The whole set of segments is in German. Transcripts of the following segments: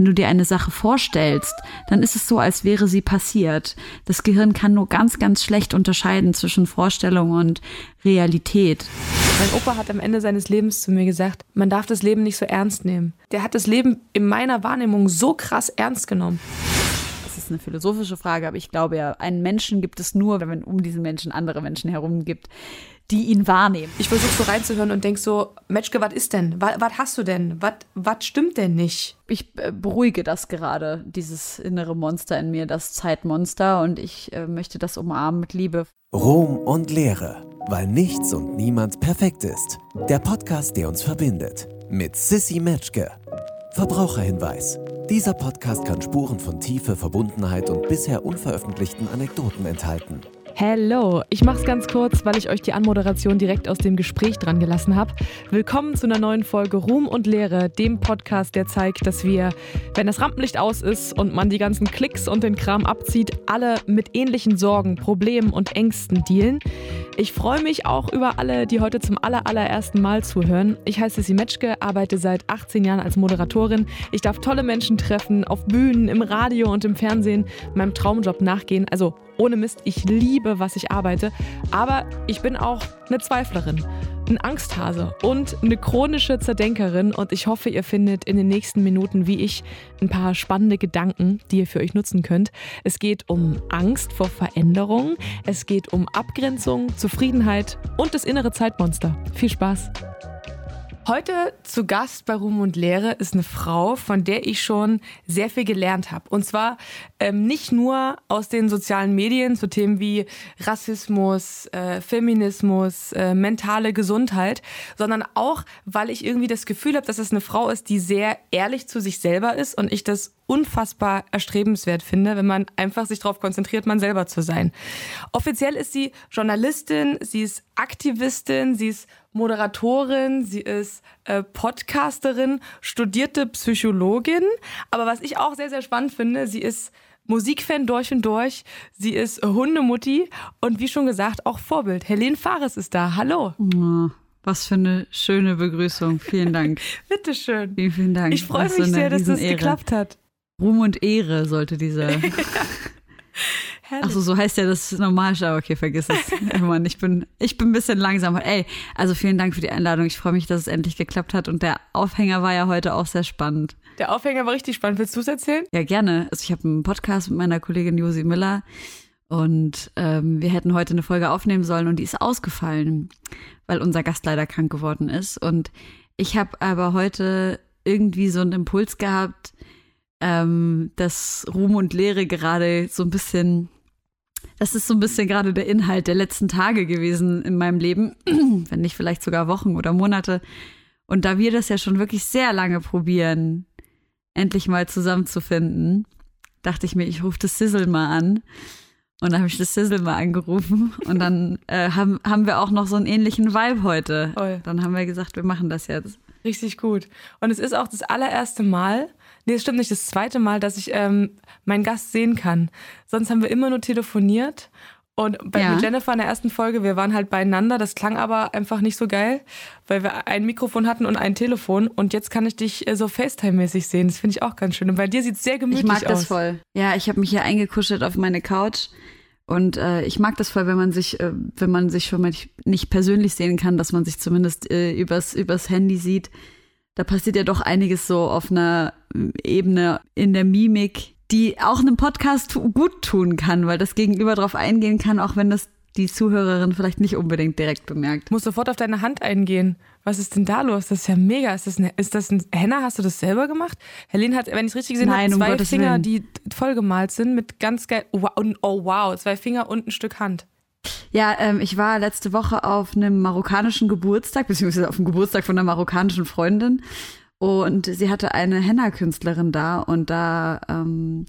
Wenn du dir eine Sache vorstellst, dann ist es so, als wäre sie passiert. Das Gehirn kann nur ganz, ganz schlecht unterscheiden zwischen Vorstellung und Realität. Mein Opa hat am Ende seines Lebens zu mir gesagt, man darf das Leben nicht so ernst nehmen. Der hat das Leben in meiner Wahrnehmung so krass ernst genommen Das ist eine philosophische Frage, aber ich glaube ja, einen Menschen gibt es nur, wenn man um diesen Menschen andere Menschen herum gibt, die ihn wahrnehmen. Ich versuche so reinzuhören und denk so, Matschke, was ist denn? Was hast du denn? Was stimmt denn nicht? Ich äh, beruhige das gerade, dieses innere Monster in mir, das Zeitmonster, und ich äh, möchte das umarmen mit Liebe. Ruhm und Lehre, weil nichts und niemand perfekt ist. Der Podcast, der uns verbindet. Mit Sissy Matschke. Verbraucherhinweis. Dieser Podcast kann Spuren von Tiefe, Verbundenheit und bisher unveröffentlichten Anekdoten enthalten. Hello, ich mach's ganz kurz, weil ich euch die Anmoderation direkt aus dem Gespräch dran gelassen habe. Willkommen zu einer neuen Folge Ruhm und Lehre, dem Podcast, der zeigt, dass wir, wenn das Rampenlicht aus ist und man die ganzen Klicks und den Kram abzieht, alle mit ähnlichen Sorgen, Problemen und Ängsten dealen. Ich freue mich auch über alle, die heute zum aller, allerersten Mal zuhören. Ich heiße Sissi Metschke, arbeite seit 18 Jahren als Moderatorin. Ich darf tolle Menschen treffen, auf Bühnen, im Radio und im Fernsehen, meinem Traumjob nachgehen. Also ohne Mist, ich liebe, was ich arbeite. Aber ich bin auch eine Zweiflerin, ein Angsthase und eine chronische Zerdenkerin. Und ich hoffe, ihr findet in den nächsten Minuten, wie ich, ein paar spannende Gedanken, die ihr für euch nutzen könnt. Es geht um Angst vor Veränderung. Es geht um Abgrenzung, Zufriedenheit und das innere Zeitmonster. Viel Spaß! Heute zu Gast bei Ruhm und Lehre ist eine Frau, von der ich schon sehr viel gelernt habe. Und zwar ähm, nicht nur aus den sozialen Medien zu Themen wie Rassismus, äh, Feminismus, äh, mentale Gesundheit, sondern auch, weil ich irgendwie das Gefühl habe, dass es eine Frau ist, die sehr ehrlich zu sich selber ist und ich das unfassbar erstrebenswert finde, wenn man einfach sich darauf konzentriert, man selber zu sein. Offiziell ist sie Journalistin, sie ist Aktivistin, sie ist Moderatorin, sie ist äh, Podcasterin, studierte Psychologin. Aber was ich auch sehr, sehr spannend finde, sie ist Musikfan durch und durch. Sie ist Hundemutti und wie schon gesagt, auch Vorbild. Helene Fares ist da. Hallo. Oh, was für eine schöne Begrüßung. Vielen Dank. Bitteschön. Vielen, vielen Dank. Ich freue mich sehr, dass das geklappt hat. Ruhm und Ehre sollte dieser. Achso, so heißt ja das normal, aber okay, vergiss es. Mann, ich bin, ich bin ein bisschen langsamer. Ey, also vielen Dank für die Einladung. Ich freue mich, dass es endlich geklappt hat. Und der Aufhänger war ja heute auch sehr spannend. Der Aufhänger war richtig spannend. Willst du es erzählen? Ja, gerne. Also ich habe einen Podcast mit meiner Kollegin Josi Miller und ähm, wir hätten heute eine Folge aufnehmen sollen und die ist ausgefallen, weil unser Gast leider krank geworden ist. Und ich habe aber heute irgendwie so einen Impuls gehabt, ähm, dass Ruhm und Lehre gerade so ein bisschen, das ist so ein bisschen gerade der Inhalt der letzten Tage gewesen in meinem Leben, wenn nicht vielleicht sogar Wochen oder Monate. Und da wir das ja schon wirklich sehr lange probieren, endlich mal zusammenzufinden, dachte ich mir, ich rufe das Sizzle mal an. Und dann habe ich das Sizzle mal angerufen und dann äh, haben, haben wir auch noch so einen ähnlichen Vibe heute. Voll. Dann haben wir gesagt, wir machen das jetzt. Richtig gut. Und es ist auch das allererste Mal, Nee, es stimmt nicht. Das zweite Mal, dass ich ähm, meinen Gast sehen kann. Sonst haben wir immer nur telefoniert. Und bei ja. Jennifer in der ersten Folge, wir waren halt beieinander. Das klang aber einfach nicht so geil, weil wir ein Mikrofon hatten und ein Telefon. Und jetzt kann ich dich äh, so FaceTime-mäßig sehen. Das finde ich auch ganz schön. Und bei dir sieht es sehr gemütlich aus. Ich mag aus. das voll. Ja, ich habe mich hier eingekuschelt auf meine Couch. Und äh, ich mag das voll, wenn man sich, äh, wenn man sich schon mal nicht persönlich sehen kann, dass man sich zumindest äh, übers, übers Handy sieht da passiert ja doch einiges so auf einer Ebene in der Mimik, die auch einem Podcast gut tun kann, weil das Gegenüber darauf eingehen kann, auch wenn das die Zuhörerin vielleicht nicht unbedingt direkt bemerkt. Muss sofort auf deine Hand eingehen. Was ist denn da los? Das ist ja mega. Ist das, ein, ist das ein Henna? Hast du das selber gemacht? Helene hat, wenn ich es richtig gesehen habe, zwei um Finger, Willen. die vollgemalt sind mit ganz geil. Oh, oh wow, zwei Finger und ein Stück Hand. Ja, ähm, ich war letzte Woche auf einem marokkanischen Geburtstag, beziehungsweise auf dem Geburtstag von einer marokkanischen Freundin. Und sie hatte eine Henna-Künstlerin da und da ähm,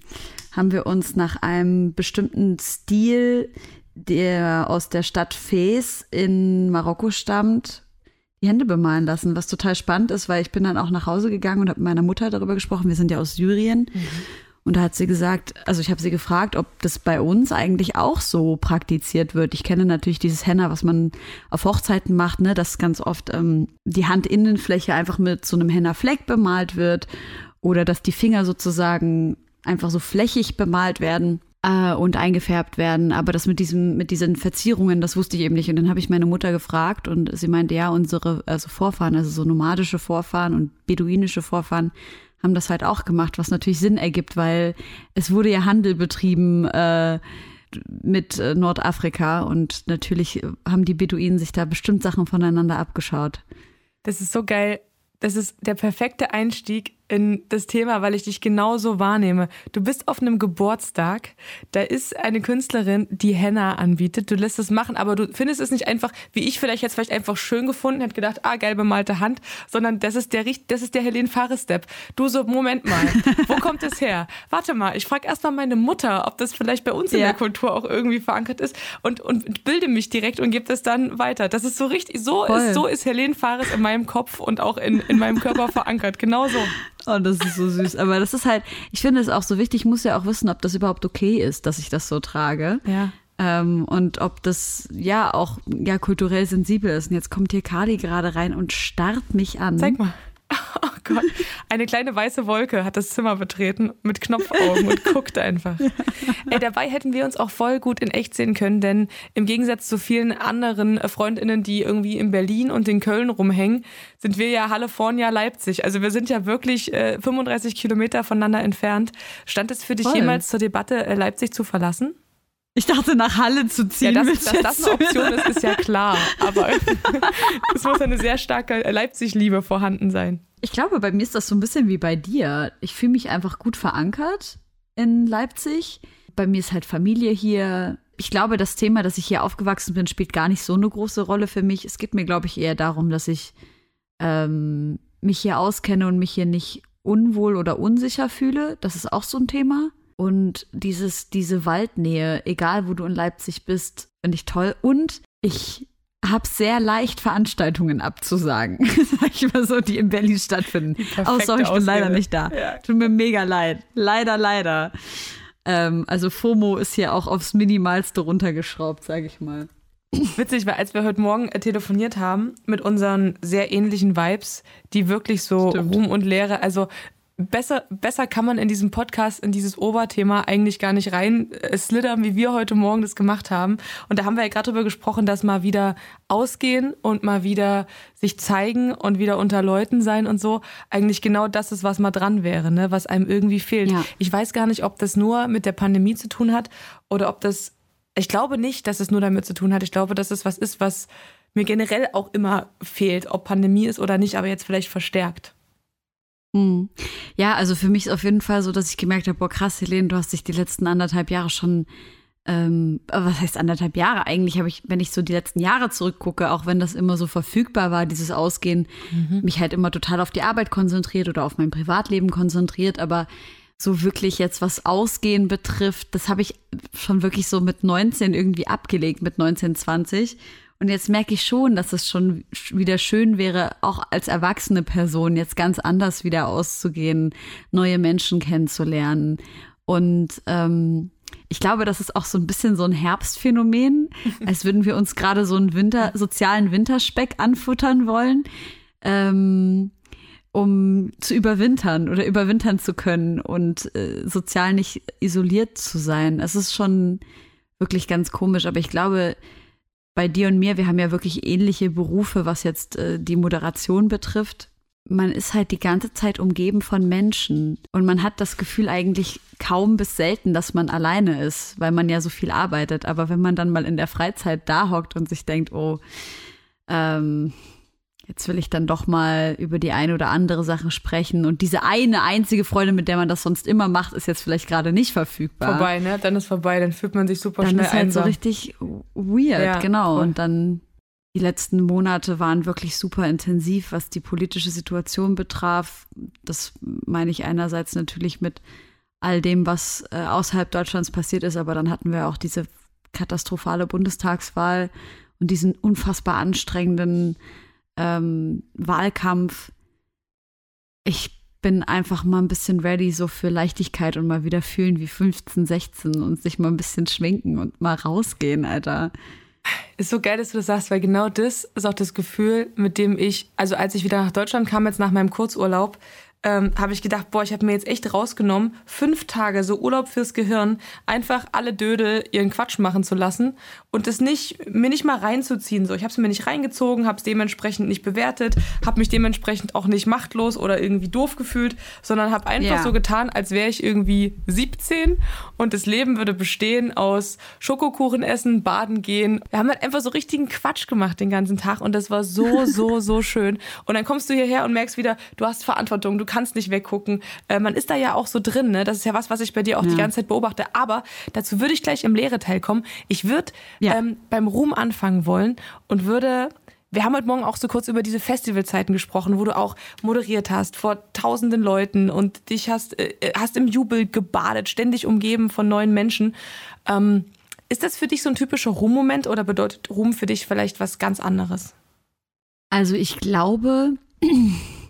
haben wir uns nach einem bestimmten Stil, der aus der Stadt Fes in Marokko stammt, die Hände bemalen lassen, was total spannend ist, weil ich bin dann auch nach Hause gegangen und habe mit meiner Mutter darüber gesprochen. Wir sind ja aus Syrien. Mhm. Und da hat sie gesagt, also ich habe sie gefragt, ob das bei uns eigentlich auch so praktiziert wird. Ich kenne natürlich dieses Henna, was man auf Hochzeiten macht, ne, dass ganz oft ähm, die Handinnenfläche einfach mit so einem Henna-Fleck bemalt wird. oder dass die Finger sozusagen einfach so flächig bemalt werden äh, und eingefärbt werden. Aber das mit diesem, mit diesen Verzierungen, das wusste ich eben nicht. Und dann habe ich meine Mutter gefragt und sie meinte, ja, unsere also Vorfahren, also so nomadische Vorfahren und beduinische Vorfahren, haben das halt auch gemacht, was natürlich Sinn ergibt, weil es wurde ja Handel betrieben äh, mit äh, Nordafrika und natürlich haben die Beduinen sich da bestimmt Sachen voneinander abgeschaut. Das ist so geil. Das ist der perfekte Einstieg in das Thema, weil ich dich genauso wahrnehme. Du bist auf einem Geburtstag, da ist eine Künstlerin, die Henna anbietet. Du lässt es machen, aber du findest es nicht einfach, wie ich vielleicht jetzt vielleicht einfach schön gefunden hätte, gedacht, ah, geil bemalte Hand, sondern das ist der, das ist der Helene Fares-Step. Du so, Moment mal, wo kommt das her? Warte mal, ich frage erstmal meine Mutter, ob das vielleicht bei uns in ja. der Kultur auch irgendwie verankert ist und, und bilde mich direkt und gebe das dann weiter. Das ist so richtig, so ist, so ist Helene Fares in meinem Kopf und auch in, in meinem Körper verankert. Genau so. Oh, das ist so süß. Aber das ist halt, ich finde es auch so wichtig, ich muss ja auch wissen, ob das überhaupt okay ist, dass ich das so trage. Ja. Ähm, und ob das ja auch ja kulturell sensibel ist. Und jetzt kommt hier Kali gerade rein und starrt mich an. Zeig mal. Oh Gott, eine kleine weiße Wolke hat das Zimmer betreten mit Knopfaugen und guckt einfach. Ey, dabei hätten wir uns auch voll gut in echt sehen können, denn im Gegensatz zu vielen anderen Freundinnen, die irgendwie in Berlin und in Köln rumhängen, sind wir ja California Leipzig. Also wir sind ja wirklich äh, 35 Kilometer voneinander entfernt. Stand es für dich voll. jemals zur Debatte, äh, Leipzig zu verlassen? Ich dachte, nach Halle zu ziehen. Ja, dass, dass das eine Option ist, ist ja klar. Aber es muss eine sehr starke Leipzig-Liebe vorhanden sein. Ich glaube, bei mir ist das so ein bisschen wie bei dir. Ich fühle mich einfach gut verankert in Leipzig. Bei mir ist halt Familie hier. Ich glaube, das Thema, dass ich hier aufgewachsen bin, spielt gar nicht so eine große Rolle für mich. Es geht mir, glaube ich, eher darum, dass ich ähm, mich hier auskenne und mich hier nicht unwohl oder unsicher fühle. Das ist auch so ein Thema. Und dieses, diese Waldnähe, egal wo du in Leipzig bist, finde ich toll. Und ich habe sehr leicht Veranstaltungen abzusagen, sag ich mal so, die in Berlin stattfinden. Sorry, ich bin leider nicht da. Ja. Tut mir mega leid. Leider, leider. Ähm, also FOMO ist hier auch aufs Minimalste runtergeschraubt, sage ich mal. Witzig, weil als wir heute Morgen äh, telefoniert haben mit unseren sehr ähnlichen Vibes, die wirklich so Stimmt. Ruhm und Leere, also besser, besser kann man in diesem Podcast in dieses Oberthema eigentlich gar nicht rein äh, slittern, wie wir heute Morgen das gemacht haben. Und da haben wir ja gerade darüber gesprochen, dass mal wieder ausgehen und mal wieder sich zeigen und wieder unter Leuten sein und so eigentlich genau das ist, was mal dran wäre, ne? was einem irgendwie fehlt. Ja. Ich weiß gar nicht, ob das nur mit der Pandemie zu tun hat oder ob das, ich glaube nicht, dass es nur damit zu tun hat. Ich glaube, dass es was ist, was mir generell auch immer fehlt, ob Pandemie ist oder nicht, aber jetzt vielleicht verstärkt. Hm. Ja, also für mich ist auf jeden Fall so, dass ich gemerkt habe, boah krass, Helene, du hast dich die letzten anderthalb Jahre schon, ähm, was heißt anderthalb Jahre? Eigentlich habe ich, wenn ich so die letzten Jahre zurückgucke, auch wenn das immer so verfügbar war, dieses Ausgehen, mhm. mich halt immer total auf die Arbeit konzentriert oder auf mein Privatleben konzentriert, aber so wirklich jetzt was Ausgehen betrifft, das habe ich schon wirklich so mit 19 irgendwie abgelegt, mit 19, 20 und jetzt merke ich schon, dass es schon wieder schön wäre, auch als erwachsene Person jetzt ganz anders wieder auszugehen, neue Menschen kennenzulernen. Und ähm, ich glaube, das ist auch so ein bisschen so ein Herbstphänomen, als würden wir uns gerade so einen Winter, sozialen Winterspeck anfuttern wollen. Ähm, um zu überwintern oder überwintern zu können und äh, sozial nicht isoliert zu sein. Es ist schon wirklich ganz komisch, aber ich glaube, bei dir und mir, wir haben ja wirklich ähnliche Berufe, was jetzt äh, die Moderation betrifft. Man ist halt die ganze Zeit umgeben von Menschen und man hat das Gefühl eigentlich kaum bis selten, dass man alleine ist, weil man ja so viel arbeitet. Aber wenn man dann mal in der Freizeit da hockt und sich denkt, oh, ähm, jetzt will ich dann doch mal über die eine oder andere Sache sprechen. Und diese eine einzige Freundin, mit der man das sonst immer macht, ist jetzt vielleicht gerade nicht verfügbar. Vorbei, ne? Dann ist vorbei, dann fühlt man sich super dann schnell ist halt einsam. so richtig weird, ja, genau. Voll. Und dann die letzten Monate waren wirklich super intensiv, was die politische Situation betraf. Das meine ich einerseits natürlich mit all dem, was äh, außerhalb Deutschlands passiert ist, aber dann hatten wir auch diese katastrophale Bundestagswahl und diesen unfassbar anstrengenden ähm, Wahlkampf. Ich bin einfach mal ein bisschen ready so für Leichtigkeit und mal wieder fühlen wie 15, 16 und sich mal ein bisschen schminken und mal rausgehen, Alter. Ist so geil, dass du das sagst, weil genau das ist auch das Gefühl, mit dem ich, also als ich wieder nach Deutschland kam, jetzt nach meinem Kurzurlaub, ähm, habe ich gedacht, boah, ich habe mir jetzt echt rausgenommen, fünf Tage so Urlaub fürs Gehirn, einfach alle Dödel ihren Quatsch machen zu lassen und es nicht mir nicht mal reinzuziehen. So, ich habe es mir nicht reingezogen, habe es dementsprechend nicht bewertet, habe mich dementsprechend auch nicht machtlos oder irgendwie doof gefühlt, sondern habe einfach ja. so getan, als wäre ich irgendwie 17 und das Leben würde bestehen aus Schokokuchen essen, baden gehen. Wir haben halt einfach so richtigen Quatsch gemacht den ganzen Tag und das war so so so schön. Und dann kommst du hierher und merkst wieder, du hast Verantwortung, du kannst nicht weggucken. Äh, man ist da ja auch so drin, ne? Das ist ja was, was ich bei dir auch ja. die ganze Zeit beobachte. Aber dazu würde ich gleich im Lehre-Teil kommen. Ich würde ja. ähm, beim Ruhm anfangen wollen und würde wir haben heute Morgen auch so kurz über diese Festivalzeiten gesprochen, wo du auch moderiert hast vor tausenden Leuten und dich hast, äh, hast im Jubel gebadet, ständig umgeben von neuen Menschen. Ähm, ist das für dich so ein typischer Ruhmmoment oder bedeutet Ruhm für dich vielleicht was ganz anderes? Also ich glaube,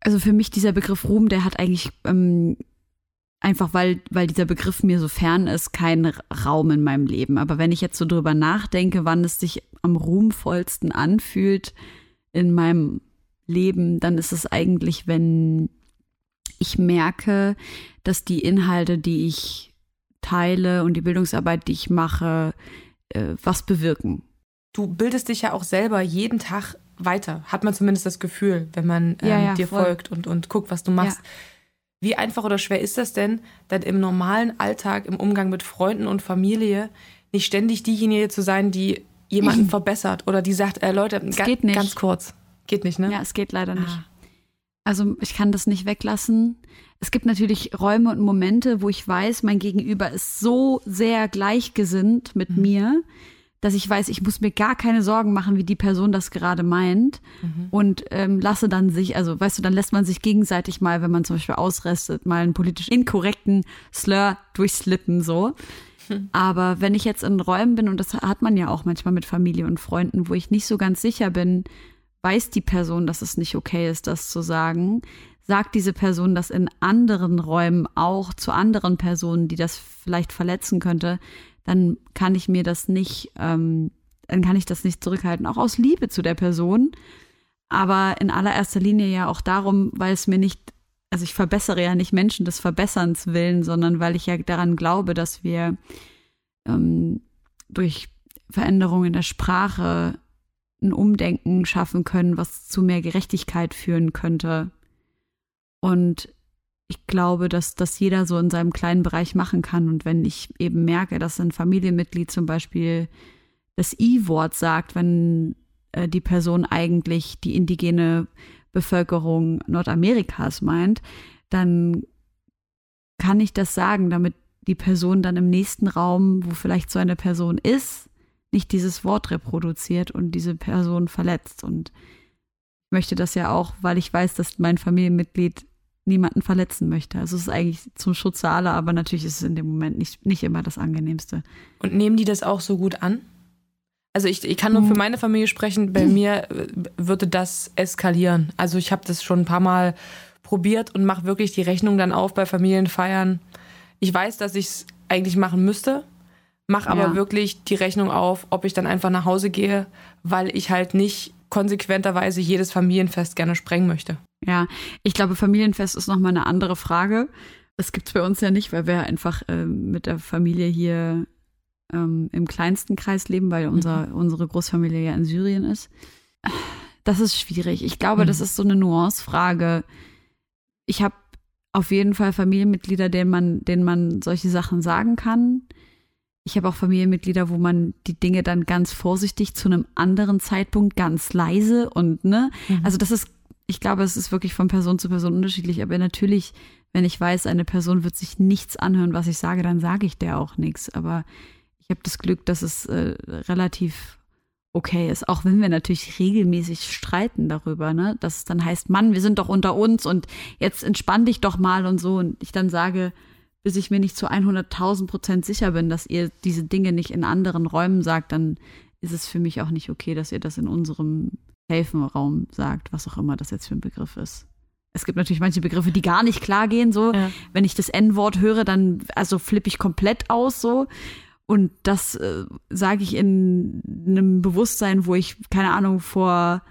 also für mich dieser Begriff Ruhm, der hat eigentlich ähm, einfach, weil, weil dieser Begriff mir so fern ist, keinen Raum in meinem Leben. Aber wenn ich jetzt so drüber nachdenke, wann es sich am ruhmvollsten anfühlt in meinem Leben, dann ist es eigentlich, wenn ich merke, dass die Inhalte, die ich teile und die Bildungsarbeit, die ich mache, äh, was bewirken. Du bildest dich ja auch selber jeden Tag weiter, hat man zumindest das Gefühl, wenn man ähm, ja, ja, dir voll. folgt und, und guckt, was du machst. Ja. Wie einfach oder schwer ist das denn, dann im normalen Alltag, im Umgang mit Freunden und Familie, nicht ständig diejenige zu sein, die jemanden verbessert oder die sagt, äh, Leute, ga geht nicht. ganz kurz. Geht nicht, ne? Ja, es geht leider nicht. Ah. Also ich kann das nicht weglassen. Es gibt natürlich Räume und Momente, wo ich weiß, mein Gegenüber ist so sehr gleichgesinnt mit mhm. mir, dass ich weiß, ich muss mir gar keine Sorgen machen, wie die Person das gerade meint mhm. und ähm, lasse dann sich, also weißt du, dann lässt man sich gegenseitig mal, wenn man zum Beispiel ausrestet, mal einen politisch inkorrekten Slur durchslippen so. Mhm. Aber wenn ich jetzt in Räumen bin, und das hat man ja auch manchmal mit Familie und Freunden, wo ich nicht so ganz sicher bin, weiß die Person, dass es nicht okay ist, das zu sagen, sagt diese Person das in anderen Räumen auch zu anderen Personen, die das vielleicht verletzen könnte, dann kann ich mir das nicht, ähm, dann kann ich das nicht zurückhalten, auch aus Liebe zu der Person. Aber in allererster Linie ja auch darum, weil es mir nicht, also ich verbessere ja nicht Menschen des Verbesserns willen, sondern weil ich ja daran glaube, dass wir ähm, durch Veränderungen in der Sprache ein Umdenken schaffen können, was zu mehr Gerechtigkeit führen könnte. Und ich glaube, dass das jeder so in seinem kleinen Bereich machen kann. Und wenn ich eben merke, dass ein Familienmitglied zum Beispiel das I-Wort sagt, wenn äh, die Person eigentlich die indigene Bevölkerung Nordamerikas meint, dann kann ich das sagen, damit die Person dann im nächsten Raum, wo vielleicht so eine Person ist, nicht dieses Wort reproduziert und diese Person verletzt. Und ich möchte das ja auch, weil ich weiß, dass mein Familienmitglied niemanden verletzen möchte. Also es ist eigentlich zum Schutze aller, aber natürlich ist es in dem Moment nicht, nicht immer das Angenehmste. Und nehmen die das auch so gut an? Also ich, ich kann nur für hm. meine Familie sprechen, bei mir äh, würde das eskalieren. Also ich habe das schon ein paar Mal probiert und mache wirklich die Rechnung dann auf bei Familienfeiern. Ich weiß, dass ich es eigentlich machen müsste, mache aber ja. wirklich die Rechnung auf, ob ich dann einfach nach Hause gehe, weil ich halt nicht konsequenterweise jedes Familienfest gerne sprengen möchte. Ja, ich glaube, Familienfest ist nochmal eine andere Frage. Das gibt es bei uns ja nicht, weil wir einfach äh, mit der Familie hier ähm, im kleinsten Kreis leben, weil unser, mhm. unsere Großfamilie ja in Syrien ist. Das ist schwierig. Ich glaube, mhm. das ist so eine Nuancefrage. Ich habe auf jeden Fall Familienmitglieder, denen man, denen man solche Sachen sagen kann. Ich habe auch Familienmitglieder, wo man die Dinge dann ganz vorsichtig zu einem anderen Zeitpunkt ganz leise und ne, mhm. also das ist ich glaube, es ist wirklich von Person zu Person unterschiedlich. Aber natürlich, wenn ich weiß, eine Person wird sich nichts anhören, was ich sage, dann sage ich der auch nichts. Aber ich habe das Glück, dass es äh, relativ okay ist, auch wenn wir natürlich regelmäßig streiten darüber, ne, dass es dann heißt, Mann, wir sind doch unter uns und jetzt entspann dich doch mal und so und ich dann sage, bis ich mir nicht zu 100.000 Prozent sicher bin, dass ihr diese Dinge nicht in anderen Räumen sagt, dann ist es für mich auch nicht okay, dass ihr das in unserem Helfenraum sagt, was auch immer das jetzt für ein Begriff ist. Es gibt natürlich manche Begriffe, die gar nicht klar gehen, so. Ja. Wenn ich das N-Wort höre, dann, also flippe ich komplett aus, so. Und das äh, sage ich in einem Bewusstsein, wo ich, keine Ahnung, vor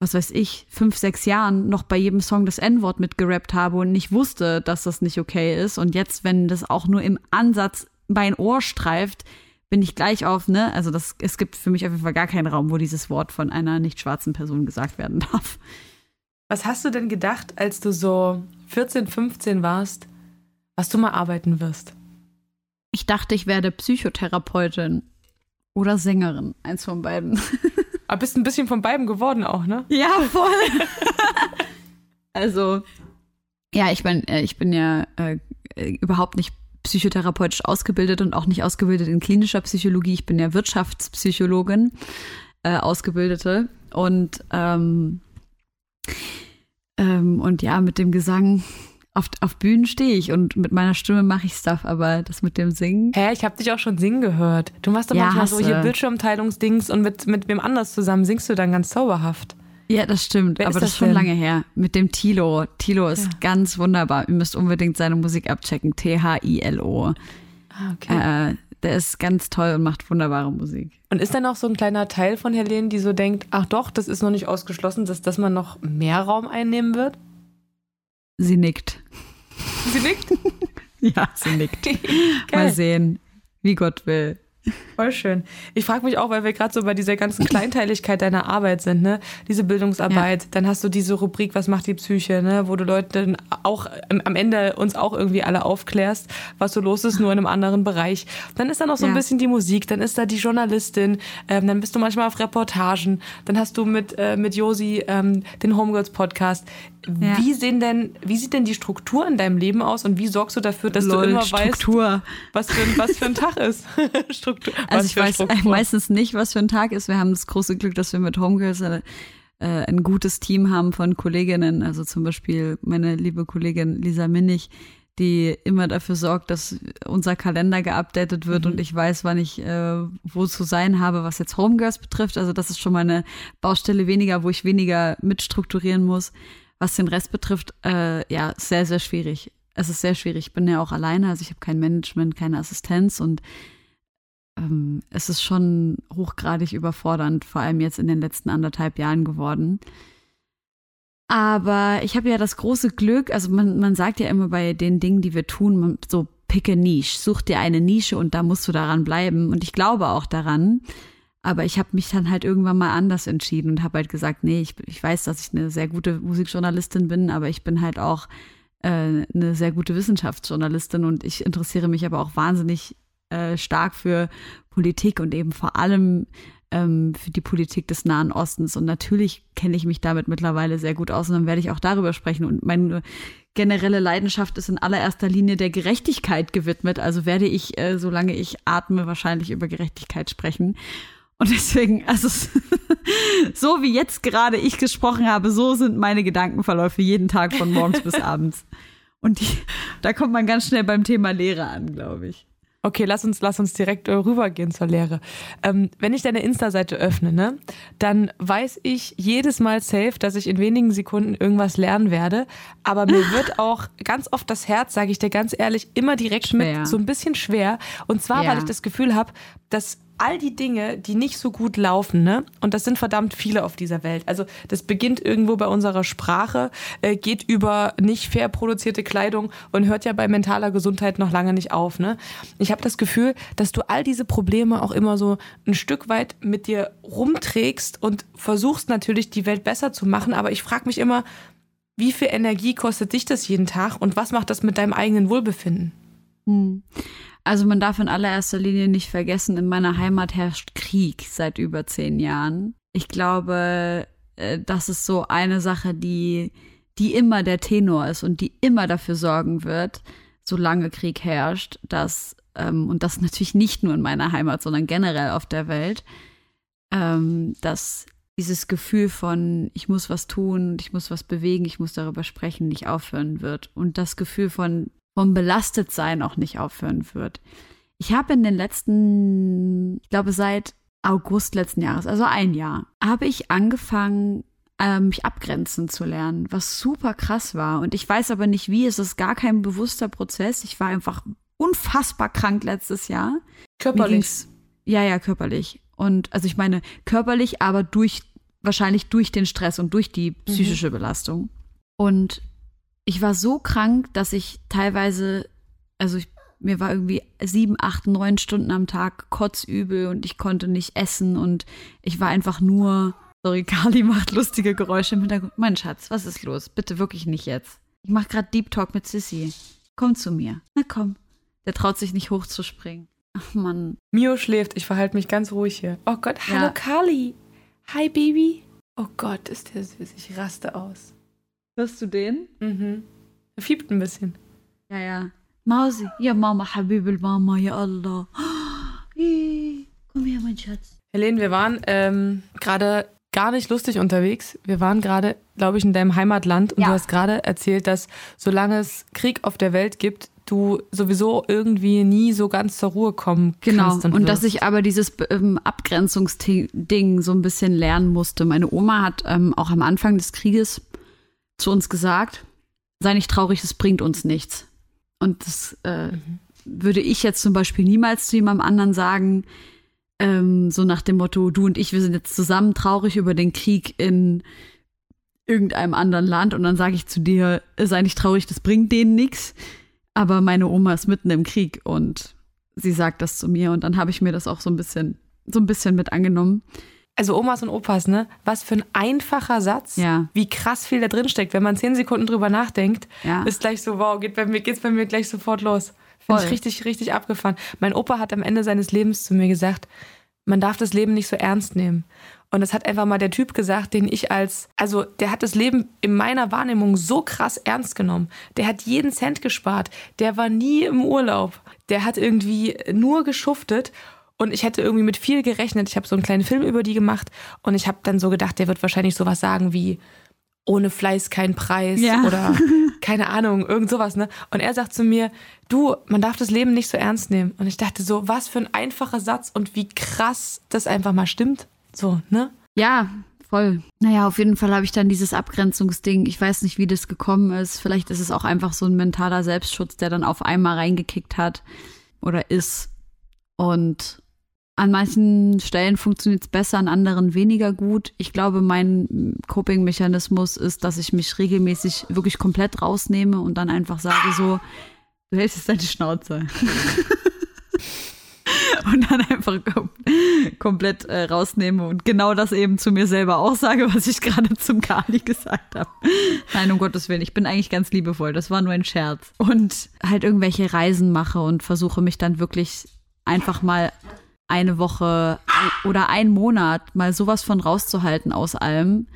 was weiß ich, fünf, sechs Jahren noch bei jedem Song das N-Wort mitgerappt habe und nicht wusste, dass das nicht okay ist. Und jetzt, wenn das auch nur im Ansatz mein Ohr streift, bin ich gleich auf, ne? Also das, es gibt für mich auf jeden Fall gar keinen Raum, wo dieses Wort von einer nicht schwarzen Person gesagt werden darf. Was hast du denn gedacht, als du so 14, 15 warst, was du mal arbeiten wirst? Ich dachte, ich werde Psychotherapeutin oder Sängerin, eins von beiden. Aber bist ein bisschen von beiden geworden auch, ne? Ja, voll. also, ja, ich bin, äh, ich bin ja äh, überhaupt nicht psychotherapeutisch ausgebildet und auch nicht ausgebildet in klinischer Psychologie. Ich bin ja Wirtschaftspsychologin, äh, Ausgebildete. Und, ähm, ähm, und ja, mit dem Gesang auf, auf Bühnen stehe ich und mit meiner Stimme mache ich Stuff, aber das mit dem Singen. Hä, ich habe dich auch schon singen gehört. Du machst doch ja, manchmal so hier Bildschirmteilungsdings und mit, mit wem anders zusammen singst du dann ganz zauberhaft. Ja, das stimmt, Wer aber das, ist schon lange her. Mit dem Tilo. Tilo ist ja. ganz wunderbar. Ihr müsst unbedingt seine Musik abchecken. T-H-I-L-O. Ah, okay. Äh, der ist ganz toll und macht wunderbare Musik. Und ist dann auch so ein kleiner Teil von Helene, die so denkt, ach doch, das ist noch nicht ausgeschlossen, dass, dass man noch mehr Raum einnehmen wird? Sie nickt. Sie nickt? ja, sie nickt. Mal sehen, wie Gott will. Voll schön. Ich frage mich auch, weil wir gerade so bei dieser ganzen Kleinteiligkeit deiner Arbeit sind, ne? Diese Bildungsarbeit, ja. dann hast du diese Rubrik, was macht die Psyche, ne? Wo du Leute dann auch am Ende uns auch irgendwie alle aufklärst, was so los ist, nur in einem anderen Bereich. Dann ist da noch so ja. ein bisschen die Musik, dann ist da die Journalistin, ähm, dann bist du manchmal auf Reportagen, dann hast du mit, äh, mit Josi ähm, den Homegirls Podcast. Ja. Wie sehen denn, wie sieht denn die Struktur in deinem Leben aus und wie sorgst du dafür, dass Lol, du immer Struktur. weißt, was für, ein, was für ein Tag ist? Struktur. Also ich weiß Struktur? meistens nicht, was für ein Tag ist. Wir haben das große Glück, dass wir mit Homegirls eine, äh, ein gutes Team haben von Kolleginnen. Also zum Beispiel meine liebe Kollegin Lisa Minnig, die immer dafür sorgt, dass unser Kalender geupdatet wird mhm. und ich weiß, wann ich äh, wo zu sein habe, was jetzt Homegirls betrifft. Also das ist schon mal eine Baustelle weniger, wo ich weniger mitstrukturieren muss. Was den Rest betrifft, äh, ja, sehr, sehr schwierig. Es ist sehr schwierig. Ich bin ja auch alleine, also ich habe kein Management, keine Assistenz und ähm, es ist schon hochgradig überfordernd, vor allem jetzt in den letzten anderthalb Jahren geworden. Aber ich habe ja das große Glück, also man, man sagt ja immer bei den Dingen, die wir tun, man, so pick a Nische, such dir eine Nische und da musst du daran bleiben. Und ich glaube auch daran. Aber ich habe mich dann halt irgendwann mal anders entschieden und habe halt gesagt, nee, ich, ich weiß, dass ich eine sehr gute Musikjournalistin bin, aber ich bin halt auch äh, eine sehr gute Wissenschaftsjournalistin und ich interessiere mich aber auch wahnsinnig äh, stark für Politik und eben vor allem ähm, für die Politik des Nahen Ostens. Und natürlich kenne ich mich damit mittlerweile sehr gut aus und dann werde ich auch darüber sprechen. Und meine generelle Leidenschaft ist in allererster Linie der Gerechtigkeit gewidmet. Also werde ich, äh, solange ich atme, wahrscheinlich über Gerechtigkeit sprechen. Und deswegen, also so wie jetzt gerade ich gesprochen habe, so sind meine Gedankenverläufe jeden Tag von morgens bis abends. Und die, da kommt man ganz schnell beim Thema Lehre an, glaube ich. Okay, lass uns, lass uns direkt äh, rübergehen zur Lehre. Ähm, wenn ich deine Insta-Seite öffne, ne, dann weiß ich jedes Mal safe, dass ich in wenigen Sekunden irgendwas lernen werde. Aber mir wird auch ganz oft das Herz, sage ich dir ganz ehrlich, immer direkt schwer. mit so ein bisschen schwer. Und zwar, ja. weil ich das Gefühl habe, dass all die Dinge, die nicht so gut laufen, ne? Und das sind verdammt viele auf dieser Welt. Also das beginnt irgendwo bei unserer Sprache, äh, geht über nicht fair produzierte Kleidung und hört ja bei mentaler Gesundheit noch lange nicht auf, ne? Ich habe das Gefühl, dass du all diese Probleme auch immer so ein Stück weit mit dir rumträgst und versuchst natürlich die Welt besser zu machen, aber ich frage mich immer, wie viel Energie kostet dich das jeden Tag und was macht das mit deinem eigenen Wohlbefinden? Hm. Also man darf in allererster Linie nicht vergessen, in meiner Heimat herrscht Krieg seit über zehn Jahren. Ich glaube, äh, das ist so eine Sache, die, die immer der Tenor ist und die immer dafür sorgen wird, solange Krieg herrscht, dass, ähm, und das natürlich nicht nur in meiner Heimat, sondern generell auf der Welt, ähm, dass dieses Gefühl von, ich muss was tun, ich muss was bewegen, ich muss darüber sprechen, nicht aufhören wird. Und das Gefühl von, vom Belastetsein auch nicht aufhören wird. Ich habe in den letzten, ich glaube seit August letzten Jahres, also ein Jahr, habe ich angefangen, äh, mich abgrenzen zu lernen, was super krass war. Und ich weiß aber nicht wie, es ist gar kein bewusster Prozess. Ich war einfach unfassbar krank letztes Jahr. Körperlich? Ja, ja, körperlich. Und also ich meine körperlich, aber durch wahrscheinlich durch den Stress und durch die psychische Belastung. Und ich war so krank, dass ich teilweise, also ich, mir war irgendwie sieben, acht, neun Stunden am Tag kotzübel und ich konnte nicht essen und ich war einfach nur, sorry, Carly macht lustige Geräusche im Hintergrund. Mein Schatz, was ist los? Bitte wirklich nicht jetzt. Ich mache gerade Deep Talk mit Sissy. Komm zu mir. Na komm. Der traut sich nicht hochzuspringen. Ach Mann. Mio schläft, ich verhalte mich ganz ruhig hier. Oh Gott, hallo Ja. Carly. Hi Baby. Oh Gott, ist der süß, ich raste aus. Hörst du den? Mhm. Er fiebt ein bisschen. Ja, ja. Mausi. Ja, Mama, Habibel Mama, ja Allah. Ih, Komm her, mein Schatz. Helene, wir waren ähm, gerade gar nicht lustig unterwegs. Wir waren gerade, glaube ich, in deinem Heimatland und Ja. du hast gerade erzählt, dass solange es Krieg auf der Welt gibt, du sowieso irgendwie nie so ganz zur Ruhe kommen Genau. kannst. Und dass wirst. ich aber dieses ähm, Abgrenzungsding so ein bisschen lernen musste. Meine Oma hat ähm, auch am Anfang des Krieges zu uns gesagt, sei nicht traurig, es bringt uns nichts. Und das äh, würde ich jetzt zum Beispiel niemals zu jemandem anderen sagen, ähm, so nach dem Motto, du und ich, wir sind jetzt zusammen traurig über den Krieg in irgendeinem anderen Land und dann sage ich zu dir, sei nicht traurig, das bringt denen nichts. Aber meine Oma ist mitten im Krieg und sie sagt das zu mir und dann habe ich mir das auch so ein bisschen, so ein bisschen mit angenommen. Also Omas und Opas, ne? Was für ein einfacher Satz. Ja. Wie krass viel da drin steckt. Wenn man zehn Sekunden drüber nachdenkt, Ja. ist gleich so, wow, geht bei mir, geht's bei mir gleich sofort los. Finde ich richtig, richtig abgefahren. Mein Opa hat am Ende seines Lebens zu mir gesagt, man darf das Leben nicht so ernst nehmen. Und das hat einfach mal der Typ gesagt, den ich als, also der hat das Leben in meiner Wahrnehmung so krass ernst genommen. Der hat jeden Cent gespart. Der war nie im Urlaub. Der hat irgendwie nur geschuftet. Und ich hätte irgendwie mit viel gerechnet. Ich habe so einen kleinen Film über die gemacht. Und ich habe dann so gedacht, der wird wahrscheinlich sowas sagen wie, ohne Fleiß kein Preis Ja. oder keine Ahnung, irgend sowas, ne? Und er sagt zu mir, du, man darf das Leben nicht so ernst nehmen. Und ich dachte so, was für ein einfacher Satz und wie krass das einfach mal stimmt. So, ne? Ja, voll. Naja, auf jeden Fall habe ich dann dieses Abgrenzungsding. Ich weiß nicht, wie das gekommen ist. Vielleicht ist es auch einfach so ein mentaler Selbstschutz, der dann auf einmal reingekickt hat oder ist. Und an manchen Stellen funktioniert es besser, an anderen weniger gut. Ich glaube, mein Coping-Mechanismus ist, dass ich mich regelmäßig wirklich komplett rausnehme und dann einfach sage so, du hältst jetzt deine Schnauze. und dann einfach kom komplett äh, rausnehme und genau das eben zu mir selber auch sage, was ich gerade zum Kali gesagt habe. Nein, um Gottes Willen, ich bin eigentlich ganz liebevoll, das war nur ein Scherz. Und halt irgendwelche Reisen mache und versuche mich dann wirklich einfach mal eine Woche oder einen Monat mal sowas von rauszuhalten aus allem.